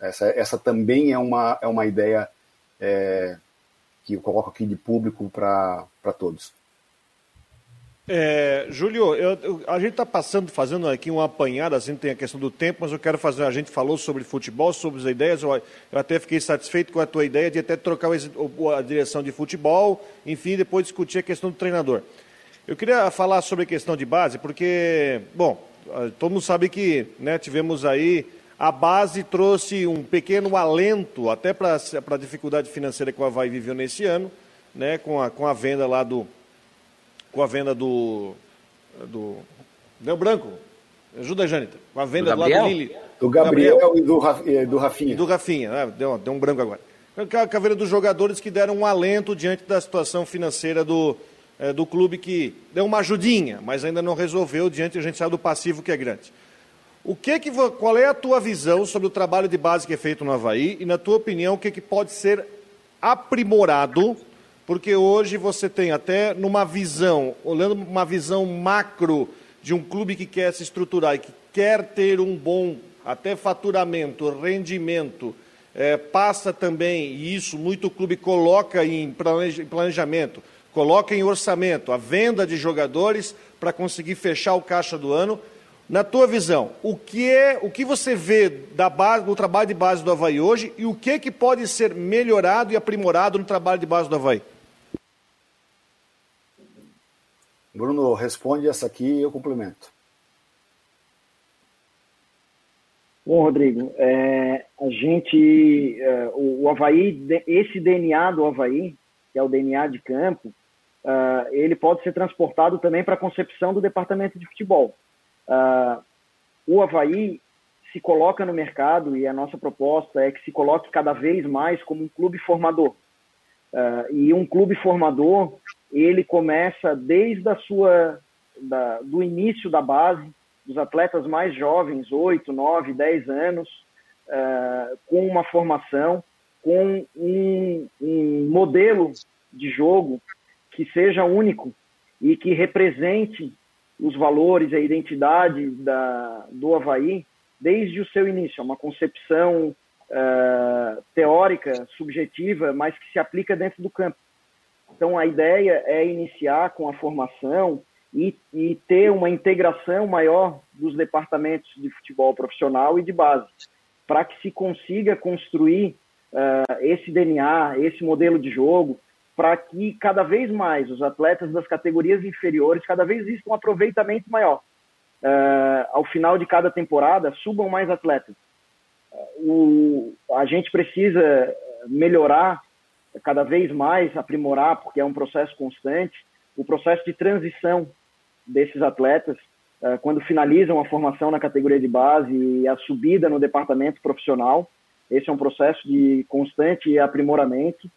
Essa, essa também é uma, é uma ideia é, que eu coloco aqui de público para todos. É, Júlio, eu, eu, a gente está passando, fazendo aqui um apanhado, assim, tem a questão do tempo, mas eu quero fazer, a gente falou sobre futebol, sobre as ideias, eu, eu até fiquei satisfeito com a tua ideia de até trocar o, a direção de futebol, enfim, depois discutir a questão do treinador. Eu queria falar sobre a questão de base, porque, bom, todo mundo sabe que né, tivemos aí, a base trouxe um pequeno alento até para a dificuldade financeira que o Havaí viveu nesse ano, né, com, a, com a venda lá do com a venda do. do Deu branco. Ajuda a Jânita. Com a venda do lá do Lili. Do Gabriel, Gabriel, e do, e do Rafinha. Do Rafinha, né? deu, deu um branco agora. Com a venda dos jogadores que deram um alento diante da situação financeira do, é, do clube que deu uma ajudinha, mas ainda não resolveu diante a gente sabe do passivo que é grande. O que que qual é a tua visão sobre o trabalho de base que é feito no Havaí e na tua opinião o que que pode ser aprimorado porque hoje você tem até numa visão, olhando uma visão macro de um clube que quer se estruturar e que quer ter um bom até faturamento, rendimento, é, passa também, e isso muito clube coloca em planejamento, coloca em orçamento a venda de jogadores para conseguir fechar o caixa do ano. Na tua visão, o que é, o que você vê da base, do trabalho de base do Havaí hoje e o que, que pode ser melhorado e aprimorado no trabalho de base do Havaí? Bruno, responde essa aqui e eu complemento. Bom, Rodrigo, é, a gente, é, o, o Havaí, esse DNA do Havaí, que é o DNA de campo, uh, ele pode ser transportado também para a concepção do departamento de futebol. Uh, o Havaí se coloca no mercado e a nossa proposta é que se coloque cada vez mais como um clube formador. Uh, e um clube formador ele começa desde a sua da, do início da base, dos atletas mais jovens, 8, 9, 10 anos, uh, com uma formação, com um, um modelo de jogo que seja único e que represente os valores a identidade da, do Havaí desde o seu início. É uma concepção uh, teórica, subjetiva, mas que se aplica dentro do campo. Então, a ideia é iniciar com a formação e, e, ter uma integração maior dos departamentos de futebol profissional e de base, para que se consiga construir uh, esse DNA, esse modelo de jogo, para que cada vez mais os atletas das categorias inferiores, cada vez exista um aproveitamento maior. Uh, ao final de cada temporada, subam mais atletas. Uh, o, a gente precisa melhorar cada vez mais aprimorar, porque é um processo constante, o processo de transição desses atletas, eh, quando finalizam a formação na categoria de base e a subida no departamento profissional. Esse é um processo de constante aprimoramento.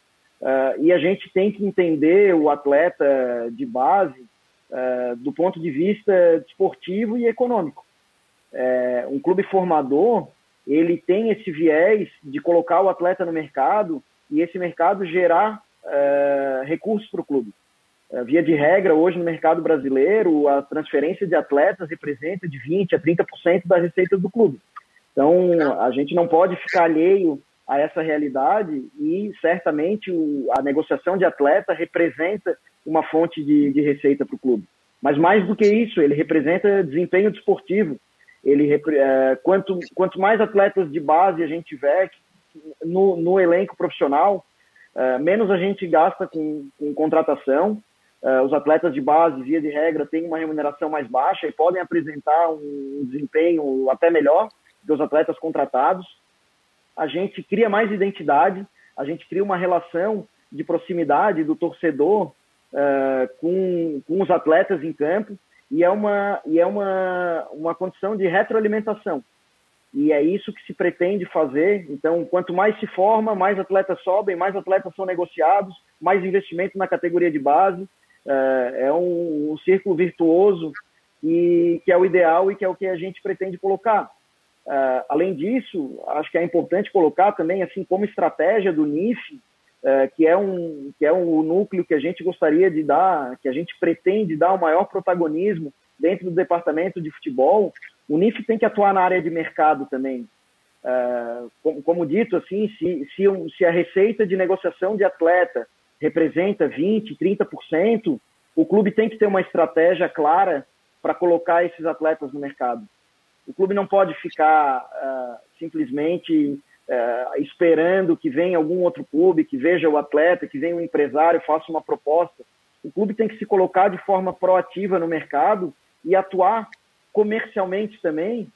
Eh, e a gente tem que entender o atleta de base eh, do ponto de vista desportivo e econômico. Um clube formador, ele tem esse viés de colocar o atleta no mercado e esse mercado gerar é, recursos para o clube. É, via de regra, hoje no mercado brasileiro, a transferência de atletas representa de 20% a 30% das receitas do clube. Então, a gente não pode ficar alheio a essa realidade e certamente o, a negociação de atleta representa uma fonte de, de receita para o clube. Mas mais do que isso, ele representa desempenho desportivo. Ele, é, quanto, quanto mais atletas de base a gente tiver, no, no elenco profissional, uh, menos a gente gasta com, com contratação. Uh, os atletas de base, via de regra, têm uma remuneração mais baixa e podem apresentar um desempenho até melhor que os atletas contratados. a gente cria mais identidade, a gente cria uma relação de proximidade do torcedor uh, com, com os atletas em campo e é uma, e é uma, uma condição de retroalimentação. E é isso que se pretende fazer. Então, quanto mais se forma, mais atletas sobem, mais atletas são negociados, mais investimento na categoria de base. Uh, é um, um círculo virtuoso e que é o ideal e que é o que a gente pretende colocar. Uh, além disso, acho que é importante colocar também, assim como estratégia do NIF, uh, que é um que é um núcleo que a gente gostaria de dar, que a gente pretende dar o maior protagonismo dentro do departamento de futebol. O NIF tem que atuar na área de mercado também. Uh, como, como, dito, assim, se, se, se a receita de negociação de atleta representa 20, 30%, o clube tem que ter uma estratégia clara para colocar esses atletas no mercado. O clube não pode ficar uh, simplesmente uh, esperando que venha algum outro clube, que veja o atleta, que venha um empresário, faça uma proposta. O clube tem que se colocar de forma proativa no mercado e atuar comercialmente também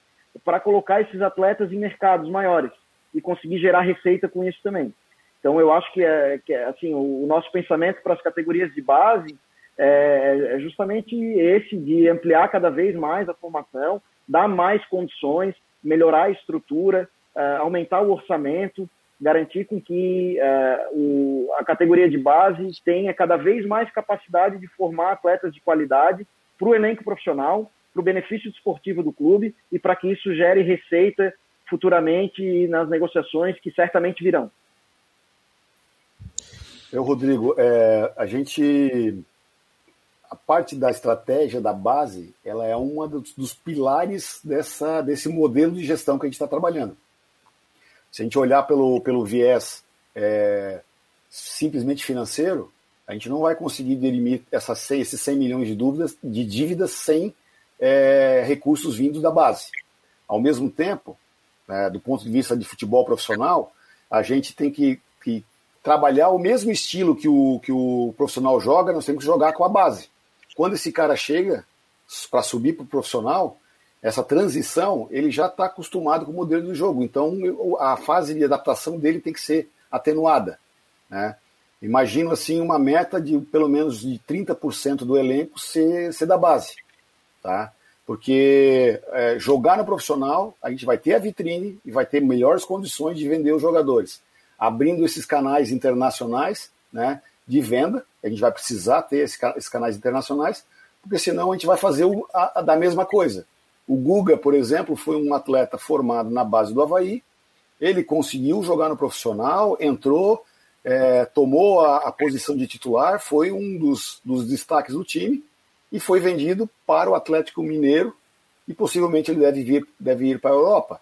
para colocar esses atletas em mercados maiores e conseguir gerar receita com isso também. Então eu acho que é, que é assim o, nosso pensamento para as categorias de base é, é justamente esse de ampliar cada vez mais a formação, dar mais condições, melhorar a estrutura, uh, aumentar o orçamento, garantir com que uh, o, a categoria de base tenha cada vez mais capacidade de formar atletas de qualidade para o elenco profissional, para o benefício esportivo do clube e para que isso gere receita futuramente nas negociações que certamente virão. Eu, Rodrigo, é, a gente a parte da estratégia da base, ela é uma dos, dos pilares dessa, desse modelo de gestão que a gente está trabalhando. Se a gente olhar pelo, pelo viés é, simplesmente financeiro, a gente não vai conseguir derimir esses 100 milhões de, dúvidas, de dívidas sem é, recursos vindos da base. Ao mesmo tempo, é, do ponto de vista de futebol profissional, a gente tem que, que trabalhar o mesmo estilo que o, que o profissional joga, nós temos que jogar com a base quando esse cara chega para subir para o profissional, essa transição, ele já está acostumado com o modelo do jogo. Então, a fase de adaptação dele tem que ser atenuada. Né? Imagino assim uma meta de pelo menos de 30% do elenco ser, ser da base. Tá? Porque é, jogar no profissional, a gente vai ter a vitrine e vai ter melhores condições de vender os jogadores. Abrindo esses canais internacionais, né? de venda, a gente vai precisar ter esses canais internacionais, porque senão a gente vai fazer o, a, a, da mesma coisa. O Guga, por exemplo, foi um atleta formado na base do Havaí, ele conseguiu jogar no profissional, entrou, é, tomou a, a, posição de titular, foi um dos, dos destaques do time e foi vendido para o Atlético Mineiro e possivelmente ele deve, vir, deve ir para a Europa.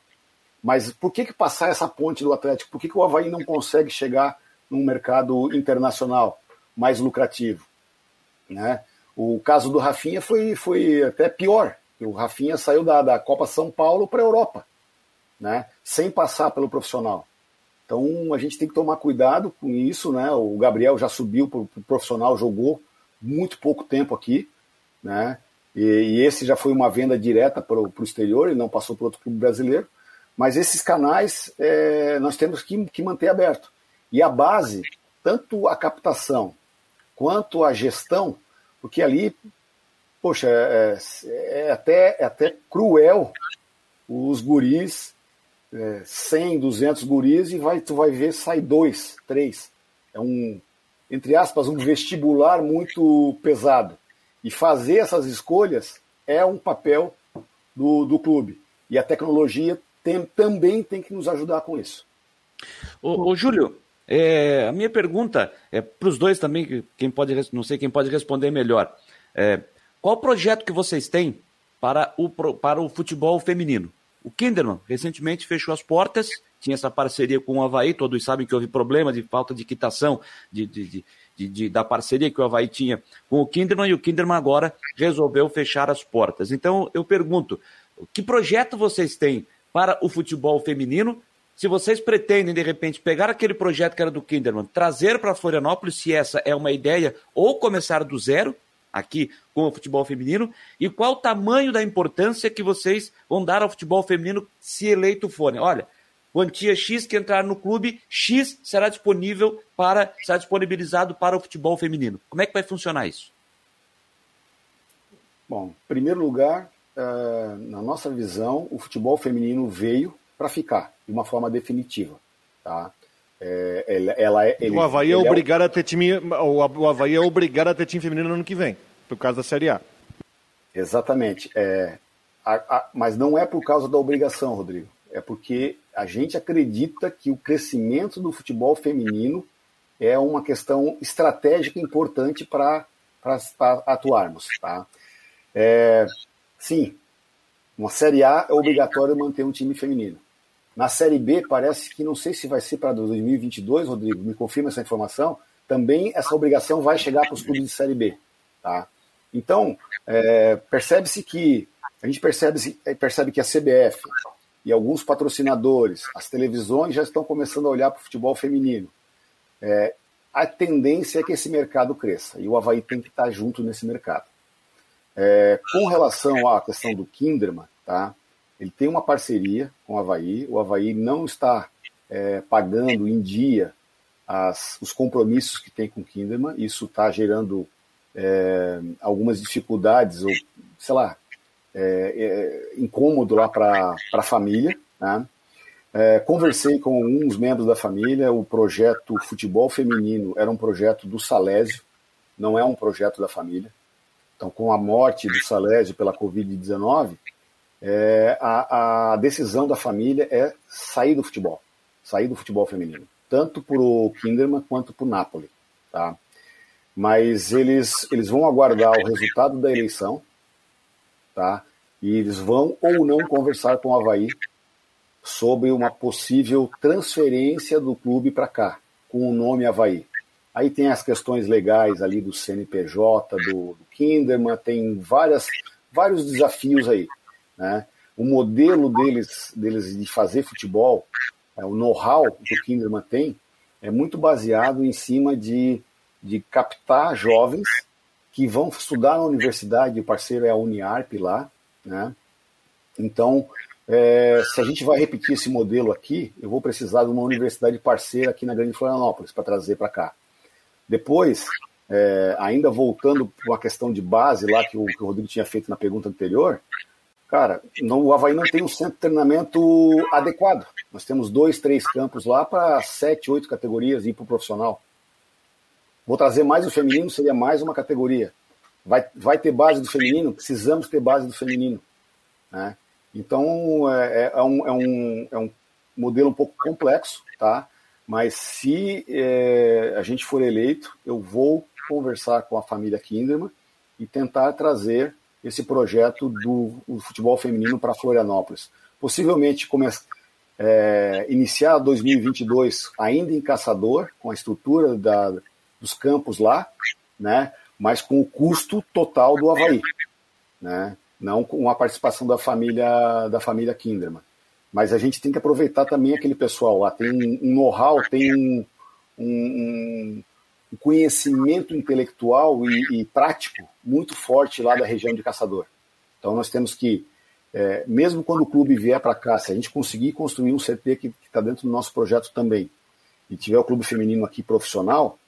Mas por que, que passar essa ponte do Atlético? Por que, que o Havaí não consegue chegar num mercado internacional mais lucrativo. Né? O caso do Rafinha foi, foi até pior. O Rafinha saiu da, da Copa São Paulo para a Europa, né? sem passar pelo profissional. Então a gente tem que tomar cuidado com isso. Né? O Gabriel já subiu para o profissional, jogou muito pouco tempo aqui. Né? E, e esse já foi uma venda direta para o exterior, e não passou para outro clube brasileiro. Mas esses canais é, nós temos que, que manter aberto. E a base, tanto a captação quanto a gestão, porque ali, poxa, é, é até, é até cruel os guris, é, 100, 200 guris, e vai, tu vai ver, sai dois, três. É um, entre aspas, um vestibular muito pesado. E fazer essas escolhas é um papel do, do clube. E a tecnologia tem, também tem que nos ajudar com isso. Ô, ô Júlio, é, a minha pergunta é para os dois também, quem pode, não sei quem pode responder melhor. É, qual projeto que vocês têm para o, para o futebol feminino? O Kinderman recentemente fechou as portas, tinha essa parceria com o Havaí, todos sabem que houve problema de falta de quitação de, de, de, de, da parceria que o Havaí tinha com o Kinderman, e o Kinderman agora resolveu fechar as portas. Então eu pergunto, que projeto vocês têm para o futebol feminino se vocês pretendem, de repente, pegar aquele projeto que era do Kinderman, trazer para Florianópolis, se essa é uma ideia, ou começar do zero, aqui com o futebol feminino, e qual o tamanho da importância que vocês vão dar ao futebol feminino se eleito forem. Olha, quantia X que entrar no clube, X será disponível para, será disponibilizado para o futebol feminino. Como é que vai funcionar isso? Bom, em primeiro lugar, é, na nossa visão, o futebol feminino veio para ficar de uma forma definitiva. Tá? É, ela, ela, é, ele, o Havaí é obrigado é... a ter time. O Havaí é obrigado a ter time feminino no ano que vem, por causa da Série A. Exatamente. É, a, a, mas não é por causa da obrigação, Rodrigo. É porque a gente acredita que o crescimento do futebol feminino é uma questão estratégica importante para atuarmos. Tá? É, sim, uma Série A é obrigatório manter um time feminino. Na Série B, parece que não sei se vai ser para 2022, Rodrigo, me confirma essa informação. Também essa obrigação vai chegar para os clubes de Série B. Tá? Então, é, percebe-se que a gente percebe, percebe que a CBF e alguns patrocinadores, as televisões já estão começando a olhar para o futebol feminino. É, a tendência é que esse mercado cresça e o Havaí tem que estar junto nesse mercado. É, com relação à questão do Kinderman, tá? ele tem uma parceria com o Havaí, o Havaí não está é, pagando em dia as, os compromissos que tem com o Kinderman, isso está gerando é, algumas dificuldades, ou sei lá, é, é incômodo lá para a família. Né? É, conversei com uns membros da família, o projeto Futebol Feminino era um projeto do Salésio, não é um projeto da família. Então, com a morte do Salésio pela Covid-19, é, a, a, decisão da família é sair do futebol, sair do futebol feminino, tanto para o Kinderman quanto para o Napoli. Tá? Mas eles, eles vão aguardar o resultado da eleição, tá? e eles vão ou não conversar com o Havaí sobre uma possível transferência do clube para cá, com o nome Havaí. Aí tem as questões legais ali do CNPJ, do, do Kinderman, tem várias, vários desafios aí. Né? O modelo deles, deles de fazer futebol, é, o know-how que o Kinderman tem, é muito baseado em cima de, de captar jovens que vão estudar na universidade, o parceiro é a Uniarp lá, né? Então, é, se a gente vai repetir esse modelo aqui, eu vou precisar de uma universidade parceira aqui na Grande Florianópolis para trazer para cá. Depois, é, ainda voltando para uma questão de base lá que o, que o Rodrigo tinha feito na pergunta anterior, Cara, não, o Havaí não tem um centro de treinamento adequado. Nós temos dois, três campos lá para sete, oito categorias e ir para o profissional. Vou trazer mais o feminino, seria mais uma categoria. Vai, vai ter base do feminino? Precisamos ter base do feminino. Né? Então, é, é, é, um, é, um, é um modelo um pouco complexo, tá? mas se é, a gente for eleito, eu vou conversar com a família Kinderman e tentar trazer esse projeto do, do futebol feminino para Florianópolis. Possivelmente começar é, iniciar 2022 ainda em Caçador, com a estrutura da, dos campos lá, né, mas com o custo total do Havaí, né, não com a participação da família da família Kinderman. Mas a gente tem que aproveitar também aquele pessoal lá, tem um know-how, tem um, um, um conhecimento intelectual e, e, prático muito forte lá da região de Caçador. Então nós temos que, é, mesmo quando o clube vier para cá, se a gente conseguir construir um CT que está dentro do nosso projeto também, e tiver o clube feminino aqui profissional,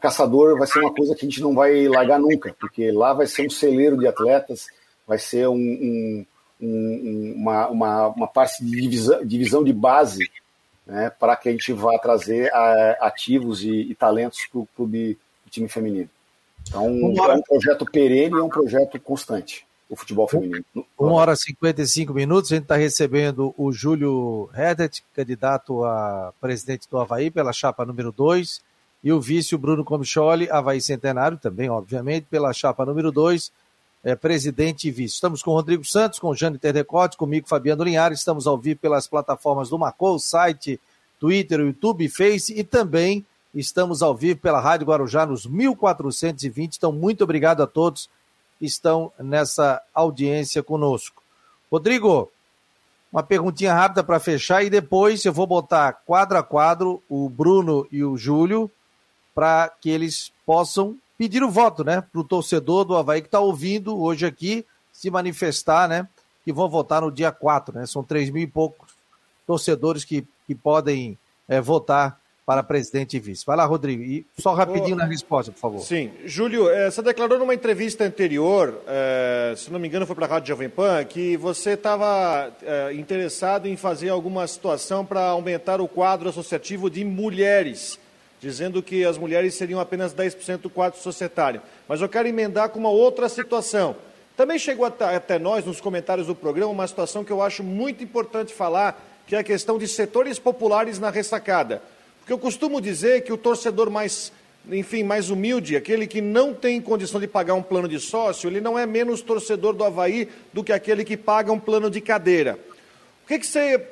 Caçador vai ser uma coisa que a gente não vai largar nunca, porque lá vai ser um celeiro de atletas, vai ser um, um, um, uma, uma, uma parte de divisão, divisão de base né, para que a gente vá trazer ativos e, e talentos para o clube do time feminino. Então, é um projeto perene e é um projeto constante, o futebol feminino. Uma hora e 55 minutos, a gente está recebendo o Júlio Redet, candidato a presidente do Havaí pela chapa número 2, e o vice, o Bruno Comicholi, Havaí Centenário, também, obviamente, pela chapa número 2, é, presidente e vice. Estamos com o Rodrigo Santos, com o Jânio Terdecote, comigo, Fabiano Linhares. Estamos ao vivo pelas plataformas do Macou, site, Twitter, YouTube, Face e também estamos ao vivo pela Rádio Guarujá nos 1420. Então, muito obrigado a todos que estão nessa audiência conosco. Rodrigo, uma perguntinha rápida para fechar e depois eu vou botar quadro a quadro o Bruno e o Júlio para que eles possam pedir o voto, né, para o torcedor do Havaí que está ouvindo hoje aqui se manifestar, né, que vão votar no dia 4, né, são três mil e poucos torcedores que, que podem é, votar para presidente e vice. Vai lá, Rodrigo. E só rapidinho na resposta, por favor. Sim. Júlio, é, você declarou numa entrevista anterior, é, se não me engano foi para a Rádio Jovem Pan, que você estava interessado em fazer alguma situação para aumentar o quadro associativo de mulheres, dizendo que as mulheres seriam apenas 10% do quadro societário. Mas eu quero emendar com uma outra situação. Também chegou até nós, nos comentários do programa, uma situação que eu acho muito importante falar, que é a questão de setores populares na ressacada. Porque eu costumo dizer que o torcedor mais, enfim, mais humilde, aquele que não tem condição de pagar um plano de sócio, ele não é menos torcedor do Havaí do que aquele que paga um plano de cadeira. O que, que você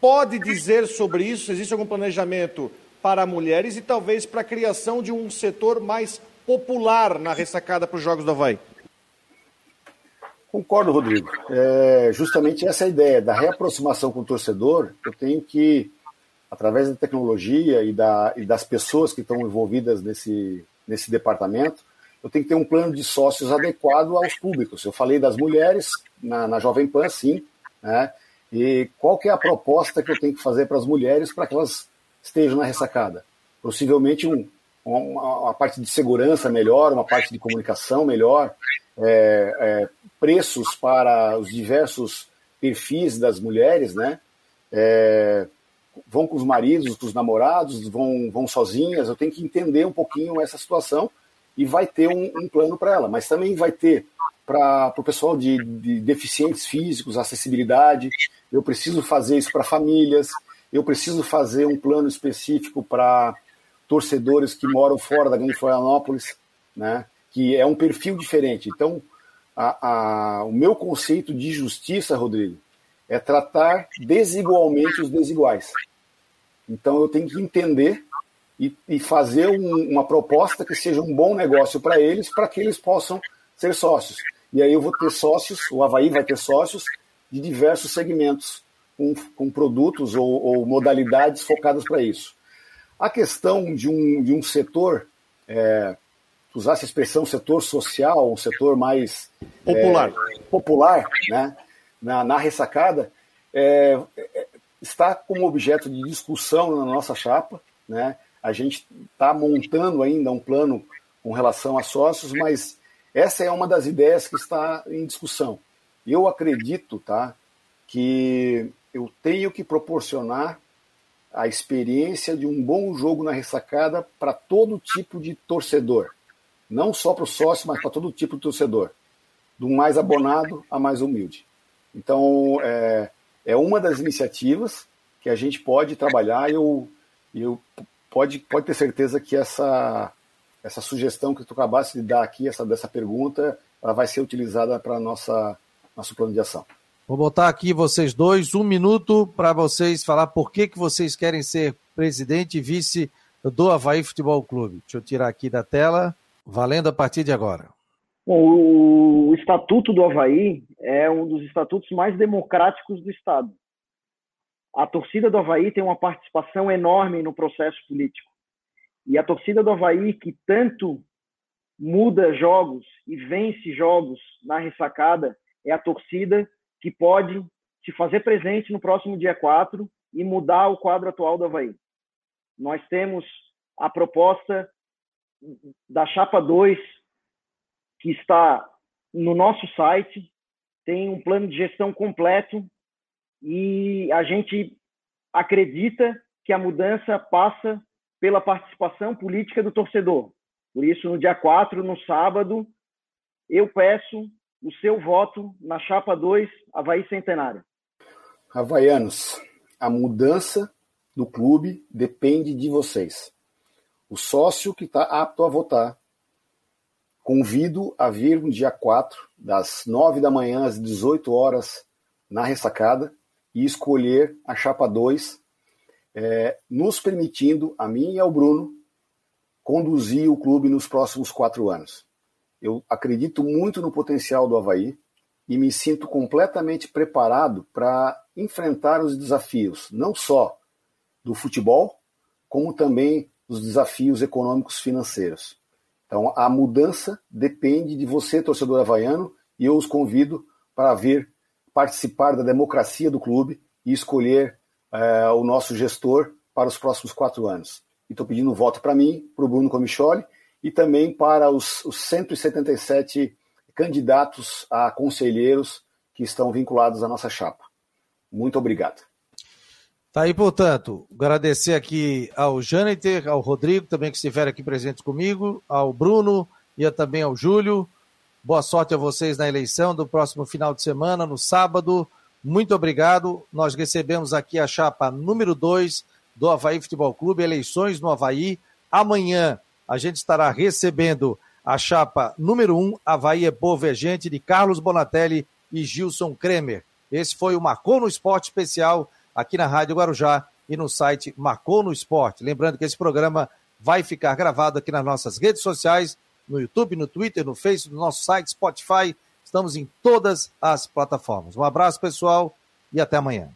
pode dizer sobre isso? Existe algum planejamento para mulheres e talvez para a criação de um setor mais popular na ressacada para os Jogos do Havaí? Concordo, Rodrigo. É justamente essa é ideia da reaproximação com o torcedor. Eu tenho que através da tecnologia e, da, e das pessoas que estão envolvidas nesse, nesse departamento, eu tenho que ter um plano de sócios adequado aos públicos. Eu falei das mulheres na, na Jovem Pan, sim, né? E qual que é a proposta que eu tenho que fazer para as mulheres para que elas estejam na ressacada? Possivelmente um, uma, uma, parte de segurança melhor, uma parte de comunicação melhor, é, é, preços para os diversos perfis das mulheres, né? É, vão com os maridos, com os namorados, vão, vão sozinhas. Eu tenho que entender um pouquinho essa situação e vai ter um, um plano para ela. Mas também vai ter para o pessoal de, de, deficientes físicos, acessibilidade. Eu preciso fazer isso para famílias. Eu preciso fazer um plano específico para torcedores que moram fora da Grande Florianópolis, né? que é um perfil diferente. Então, a, a, o meu conceito de justiça, Rodrigo, é tratar desigualmente os desiguais. Então eu tenho que entender e, e fazer um, uma proposta que seja um bom negócio para eles, para que eles possam ser sócios. E aí eu vou ter sócios, o Havaí vai ter sócios de diversos segmentos, com, com produtos ou, ou, modalidades focadas para isso. A questão de um, de um setor, é, usasse a expressão setor social, um setor mais popular, é, popular né, na, na ressacada, é, é está como objeto de discussão na nossa chapa. Né? A gente está montando ainda um plano com relação a sócios, mas essa é uma das ideias que está em discussão. Eu acredito tá, que eu tenho que proporcionar a experiência de um bom jogo na ressacada para todo tipo de torcedor. Não só para o sócio, mas para todo tipo de torcedor. Do mais abonado a mais humilde. Então, é, é uma das iniciativas que a gente pode trabalhar e eu, eu pode, pode ter certeza que essa, essa sugestão que tu acabaste de dar aqui, essa dessa pergunta, ela vai ser utilizada para nossa nosso plano de ação. Vou botar aqui vocês dois um minuto para vocês falar por que, que vocês querem ser presidente e vice do Havaí Futebol Clube. Deixa eu tirar aqui da tela, valendo a partir de agora. Bom, o Estatuto do Havaí é um dos estatutos mais democráticos do Estado. A torcida do Havaí tem uma participação enorme no processo político. E a torcida do Havaí, que tanto muda jogos e vence jogos na ressacada, é a torcida que pode se fazer presente no próximo dia 4 e mudar o quadro atual do Havaí. Nós temos a proposta da Chapa 2 que está no nosso site, tem um plano de gestão completo e a gente acredita que a mudança passa pela participação política do torcedor. Por isso, no dia 4, no sábado, eu peço o seu voto na chapa 2, Havaí Centenário. Havaianos, a mudança do clube depende de vocês. O sócio que está apto a votar Convido a vir no dia 4, das 9 da manhã às 18 horas, na ressacada, e escolher a chapa 2, é, nos permitindo, a mim e ao Bruno, conduzir o clube nos próximos quatro anos. Eu acredito muito no potencial do Havaí e me sinto completamente preparado para enfrentar os desafios, não só do futebol, como também os desafios econômicos financeiros. Então, a mudança depende de você, torcedor havaiano, e eu os convido para vir participar da democracia do clube e escolher é, o nosso gestor para os próximos quatro anos. E estou pedindo voto para mim, para o Bruno Comicholi e também para os, os 177 candidatos a conselheiros que estão vinculados à nossa chapa. Muito obrigado. Tá aí, portanto, agradecer aqui ao Jâniter, ao Rodrigo, também que estiveram aqui presentes comigo, ao Bruno e também ao Júlio. Boa sorte a vocês na eleição do próximo final de semana, no sábado. Muito obrigado. Nós recebemos aqui a chapa número 2 do Havaí Futebol Clube, eleições no Havaí. Amanhã a gente estará recebendo a chapa número 1, um, Havaí é povo gente, de Carlos Bonatelli e Gilson Kremer. Esse foi o Marcou no Esporte Especial aqui na Rádio Guarujá e no site Marcou no Esporte. Lembrando que esse programa vai ficar gravado aqui nas nossas redes sociais, no YouTube, no Twitter, no Facebook, no nosso site, Spotify. Estamos em todas as plataformas. Um abraço, pessoal, e até amanhã.